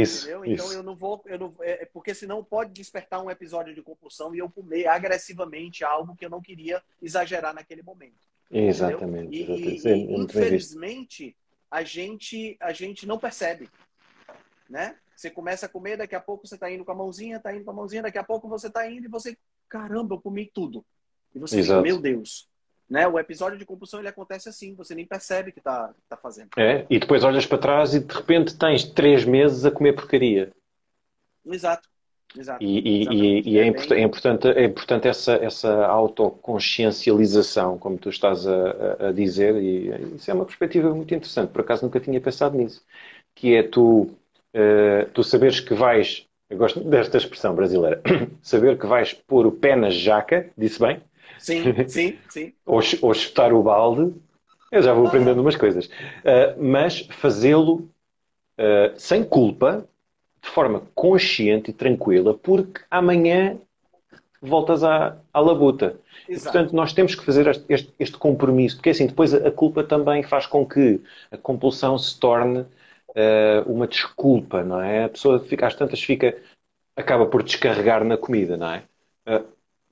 isso. Entendeu? Então isso. eu não vou. Eu não, é, é, porque senão pode despertar um episódio de compulsão e eu comer agressivamente algo que eu não queria exagerar naquele momento. Exatamente. E, exatamente. e, infelizmente a gente, a gente não percebe. Né? Você começa a comer, daqui a pouco você está indo com a mãozinha, está indo com a mãozinha, daqui a pouco você está indo e você, caramba, eu comi tudo. E você Exato. meu Deus, né? O episódio de compulsão ele acontece assim, você nem percebe que está tá fazendo. É, e depois olhas para trás e de repente tens três meses a comer porcaria. Exato. Exato. E, e, e é, é, import, é, importante, é importante essa, essa autoconsciencialização, como tu estás a, a, dizer, e isso é uma perspectiva muito interessante. Por acaso nunca tinha pensado nisso. Que é tu, uh, tu saberes que vais, eu gosto desta expressão brasileira, saber que vais pôr o pé na jaca, disse bem? Sim, sim, sim. ou, ou chutar o balde. Eu já vou aprendendo umas coisas. Uh, mas fazê-lo uh, sem culpa, de forma consciente e tranquila, porque amanhã voltas à, à labuta. E, portanto, nós temos que fazer este, este, compromisso, porque assim, depois a, culpa também faz com que a compulsão se torne uh, uma desculpa, não é? A pessoa fica, às tantas fica, acaba por descarregar na comida, não é?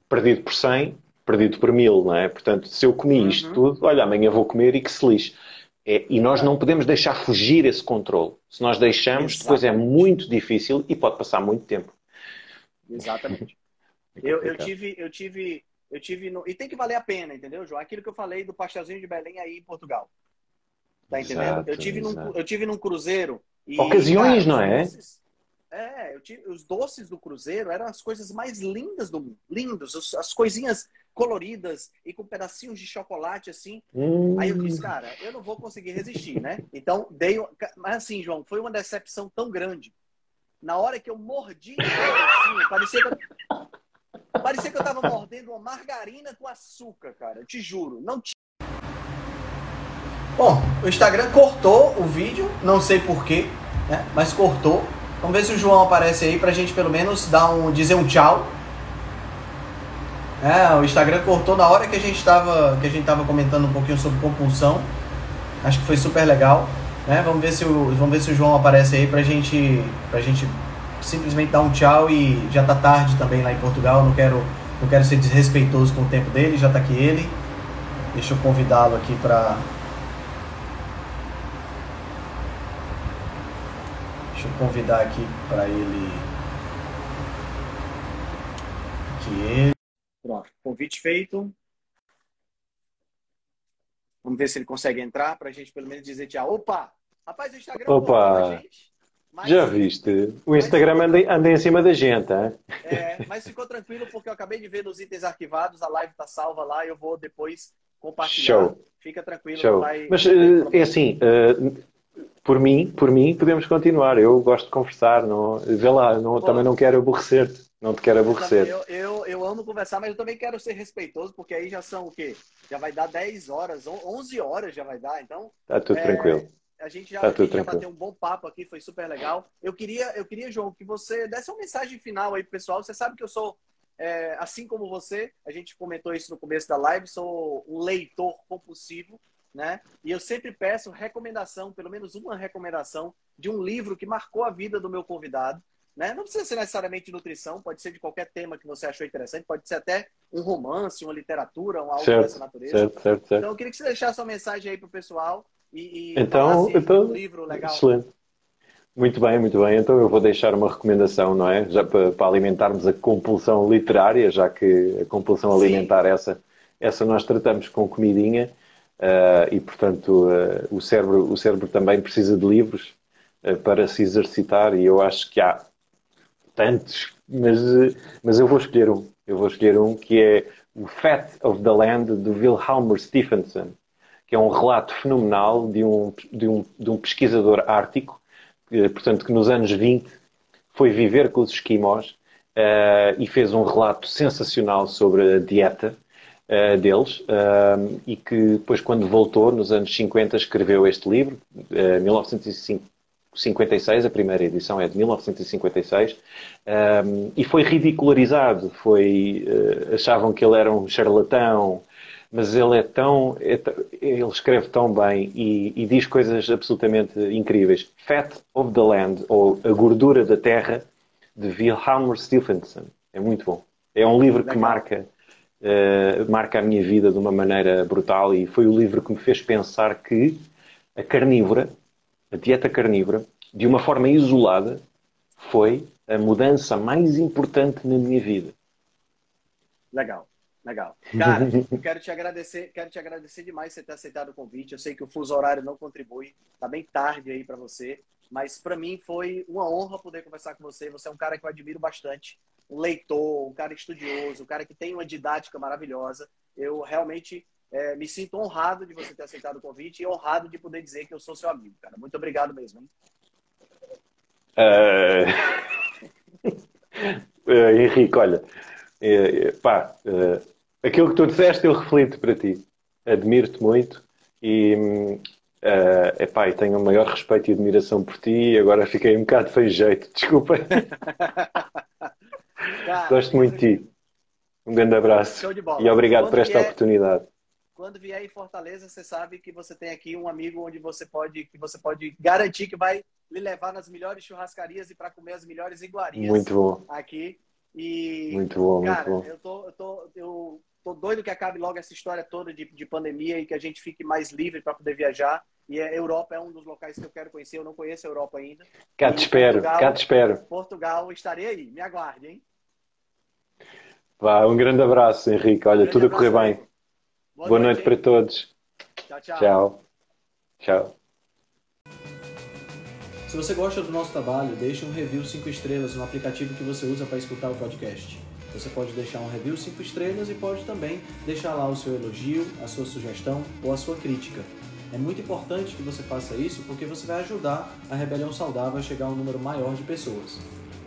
Perdido por 100, perdido por mil, não é? Portanto, se eu comi isto uhum. tudo, olha, amanhã vou comer e que se lixe. É, e nós não podemos deixar fugir esse controle. Se nós deixamos, Exatamente. depois é muito difícil e pode passar muito tempo. Exatamente. É eu, eu tive, eu tive, eu tive no... e tem que valer a pena, entendeu, João? Aquilo que eu falei do pastelzinho de Belém aí em Portugal. Tá entendendo? Exato, eu tive num, eu tive num cruzeiro. E, Ocasiões, cara, não é? É, tive, os doces do cruzeiro eram as coisas mais lindas do mundo. Lindos, as coisinhas coloridas e com pedacinhos de chocolate assim. Hum. Aí eu disse, cara, eu não vou conseguir resistir, né? Então dei. Mas assim, João, foi uma decepção tão grande. Na hora que eu mordi, assim, parecia que eu... parecia que eu tava mordendo uma margarina com açúcar, cara. Eu te juro. Não tinha. Bom, o Instagram cortou o vídeo, não sei porquê, né? Mas cortou. Vamos ver se o João aparece aí pra gente pelo menos dar um, dizer um tchau. É, o Instagram cortou na hora que a gente estava que a gente tava comentando um pouquinho sobre compulsão. Acho que foi super legal. Né? Vamos ver se o vamos ver se o João aparece aí pra gente pra gente simplesmente dar um tchau e já tá tarde também lá em Portugal. Não quero não quero ser desrespeitoso com o tempo dele. Já tá aqui ele. Deixa eu convidá-lo aqui para Deixa eu convidar aqui para ele aqui ele Pronto, convite feito. Vamos ver se ele consegue entrar para a gente pelo menos dizer tchau. Opa! Rapaz, o Instagram Opa! Gente, mas... Já viste? O Instagram anda, anda em cima da gente, hein? É, mas ficou tranquilo porque eu acabei de ver nos itens arquivados, a live tá salva lá, eu vou depois compartilhar. Show. Fica tranquilo. Show. Vai... Mas uh, é assim, uh, por mim, por mim, podemos continuar. Eu gosto de conversar, não, vê lá, não, também não quero aborrecer-te. Não te quero aborrecer. Eu, eu, eu, amo conversar, mas eu também quero ser respeitoso, porque aí já são o quê? Já vai dar 10 horas, 11 horas já vai dar, então... Tá tudo é, tranquilo. A gente já, tá a gente já bateu um bom papo aqui, foi super legal. Eu queria, eu queria, João, que você desse uma mensagem final aí pessoal. Você sabe que eu sou, é, assim como você, a gente comentou isso no começo da live, sou um leitor compulsivo, né? E eu sempre peço recomendação, pelo menos uma recomendação, de um livro que marcou a vida do meu convidado. Né? Não precisa ser necessariamente de nutrição, pode ser de qualquer tema que você achou interessante, pode ser até um romance, uma literatura, um algo certo, dessa natureza. Certo, certo, certo. Então, eu queria que você deixasse uma mensagem aí para o pessoal e, e então, então, um livro legal. Excelente. Muito bem, muito bem. Então eu vou deixar uma recomendação, não é? Já para, para alimentarmos a compulsão literária, já que a compulsão Sim. alimentar essa, essa nós tratamos com comidinha e, portanto, uh, o, cérebro, o cérebro também precisa de livros uh, para se exercitar e eu acho que há tantos, mas, mas eu vou escolher um. Eu vou escolher um que é o Fat of the Land, do Wilhelmer Stephenson, que é um relato fenomenal de um, de um, de um pesquisador ártico, que, portanto, que nos anos 20 foi viver com os esquimós uh, e fez um relato sensacional sobre a dieta uh, deles uh, e que depois, quando voltou, nos anos 50, escreveu este livro, uh, 1905, 56, a primeira edição é de 1956, um, e foi ridicularizado, foi, uh, achavam que ele era um charlatão, mas ele é tão, é, ele escreve tão bem e, e, diz coisas absolutamente incríveis. Fat of the Land, ou A Gordura da Terra, de Wilhelm Stephenson. É muito bom. É um livro que marca, uh, marca a minha vida de uma maneira brutal e foi o livro que me fez pensar que a carnívora a dieta carnívora, de uma forma isolada, foi a mudança mais importante na minha vida. Legal, legal. Cara, quero te agradecer, quero te agradecer demais você ter aceitado o convite. Eu sei que o fuso horário não contribui, tá bem tarde aí para você, mas para mim foi uma honra poder conversar com você. Você é um cara que eu admiro bastante, um leitor, um cara estudioso, um cara que tem uma didática maravilhosa. Eu realmente é, me sinto honrado de você ter aceitado o convite e honrado de poder dizer que eu sou seu amigo, cara. Muito obrigado mesmo. Uh... uh, Henrique, olha, uh, pá, aquilo que tu disseste eu reflito para ti. Admiro-te muito e, uh, epá, e tenho o maior respeito e admiração por ti e agora fiquei um bocado feio jeito, desculpa. Gosto muito de ti. Um grande abraço e obrigado Quando por esta oportunidade quando vier em Fortaleza, você sabe que você tem aqui um amigo onde você pode, que você pode garantir que vai lhe levar nas melhores churrascarias e para comer as melhores iguarias. Muito bom. Aqui. E, muito bom, cara, muito bom. Eu tô, eu tô, eu tô doido que acabe logo essa história toda de, de pandemia e que a gente fique mais livre para poder viajar. E a Europa é um dos locais que eu quero conhecer. Eu não conheço a Europa ainda. Cá te espero, cá te espero. Portugal, estarei aí. Me aguarde, hein? Vá, um grande abraço, Henrique. Olha, um tudo a correr bem. Boa, Boa noite, noite para todos. Tchau, tchau. Tchau. Tchau. Se você gosta do nosso trabalho, deixe um review 5 estrelas no aplicativo que você usa para escutar o podcast. Você pode deixar um review 5 estrelas e pode também deixar lá o seu elogio, a sua sugestão ou a sua crítica. É muito importante que você faça isso porque você vai ajudar a Rebelião Saudável a chegar a um número maior de pessoas.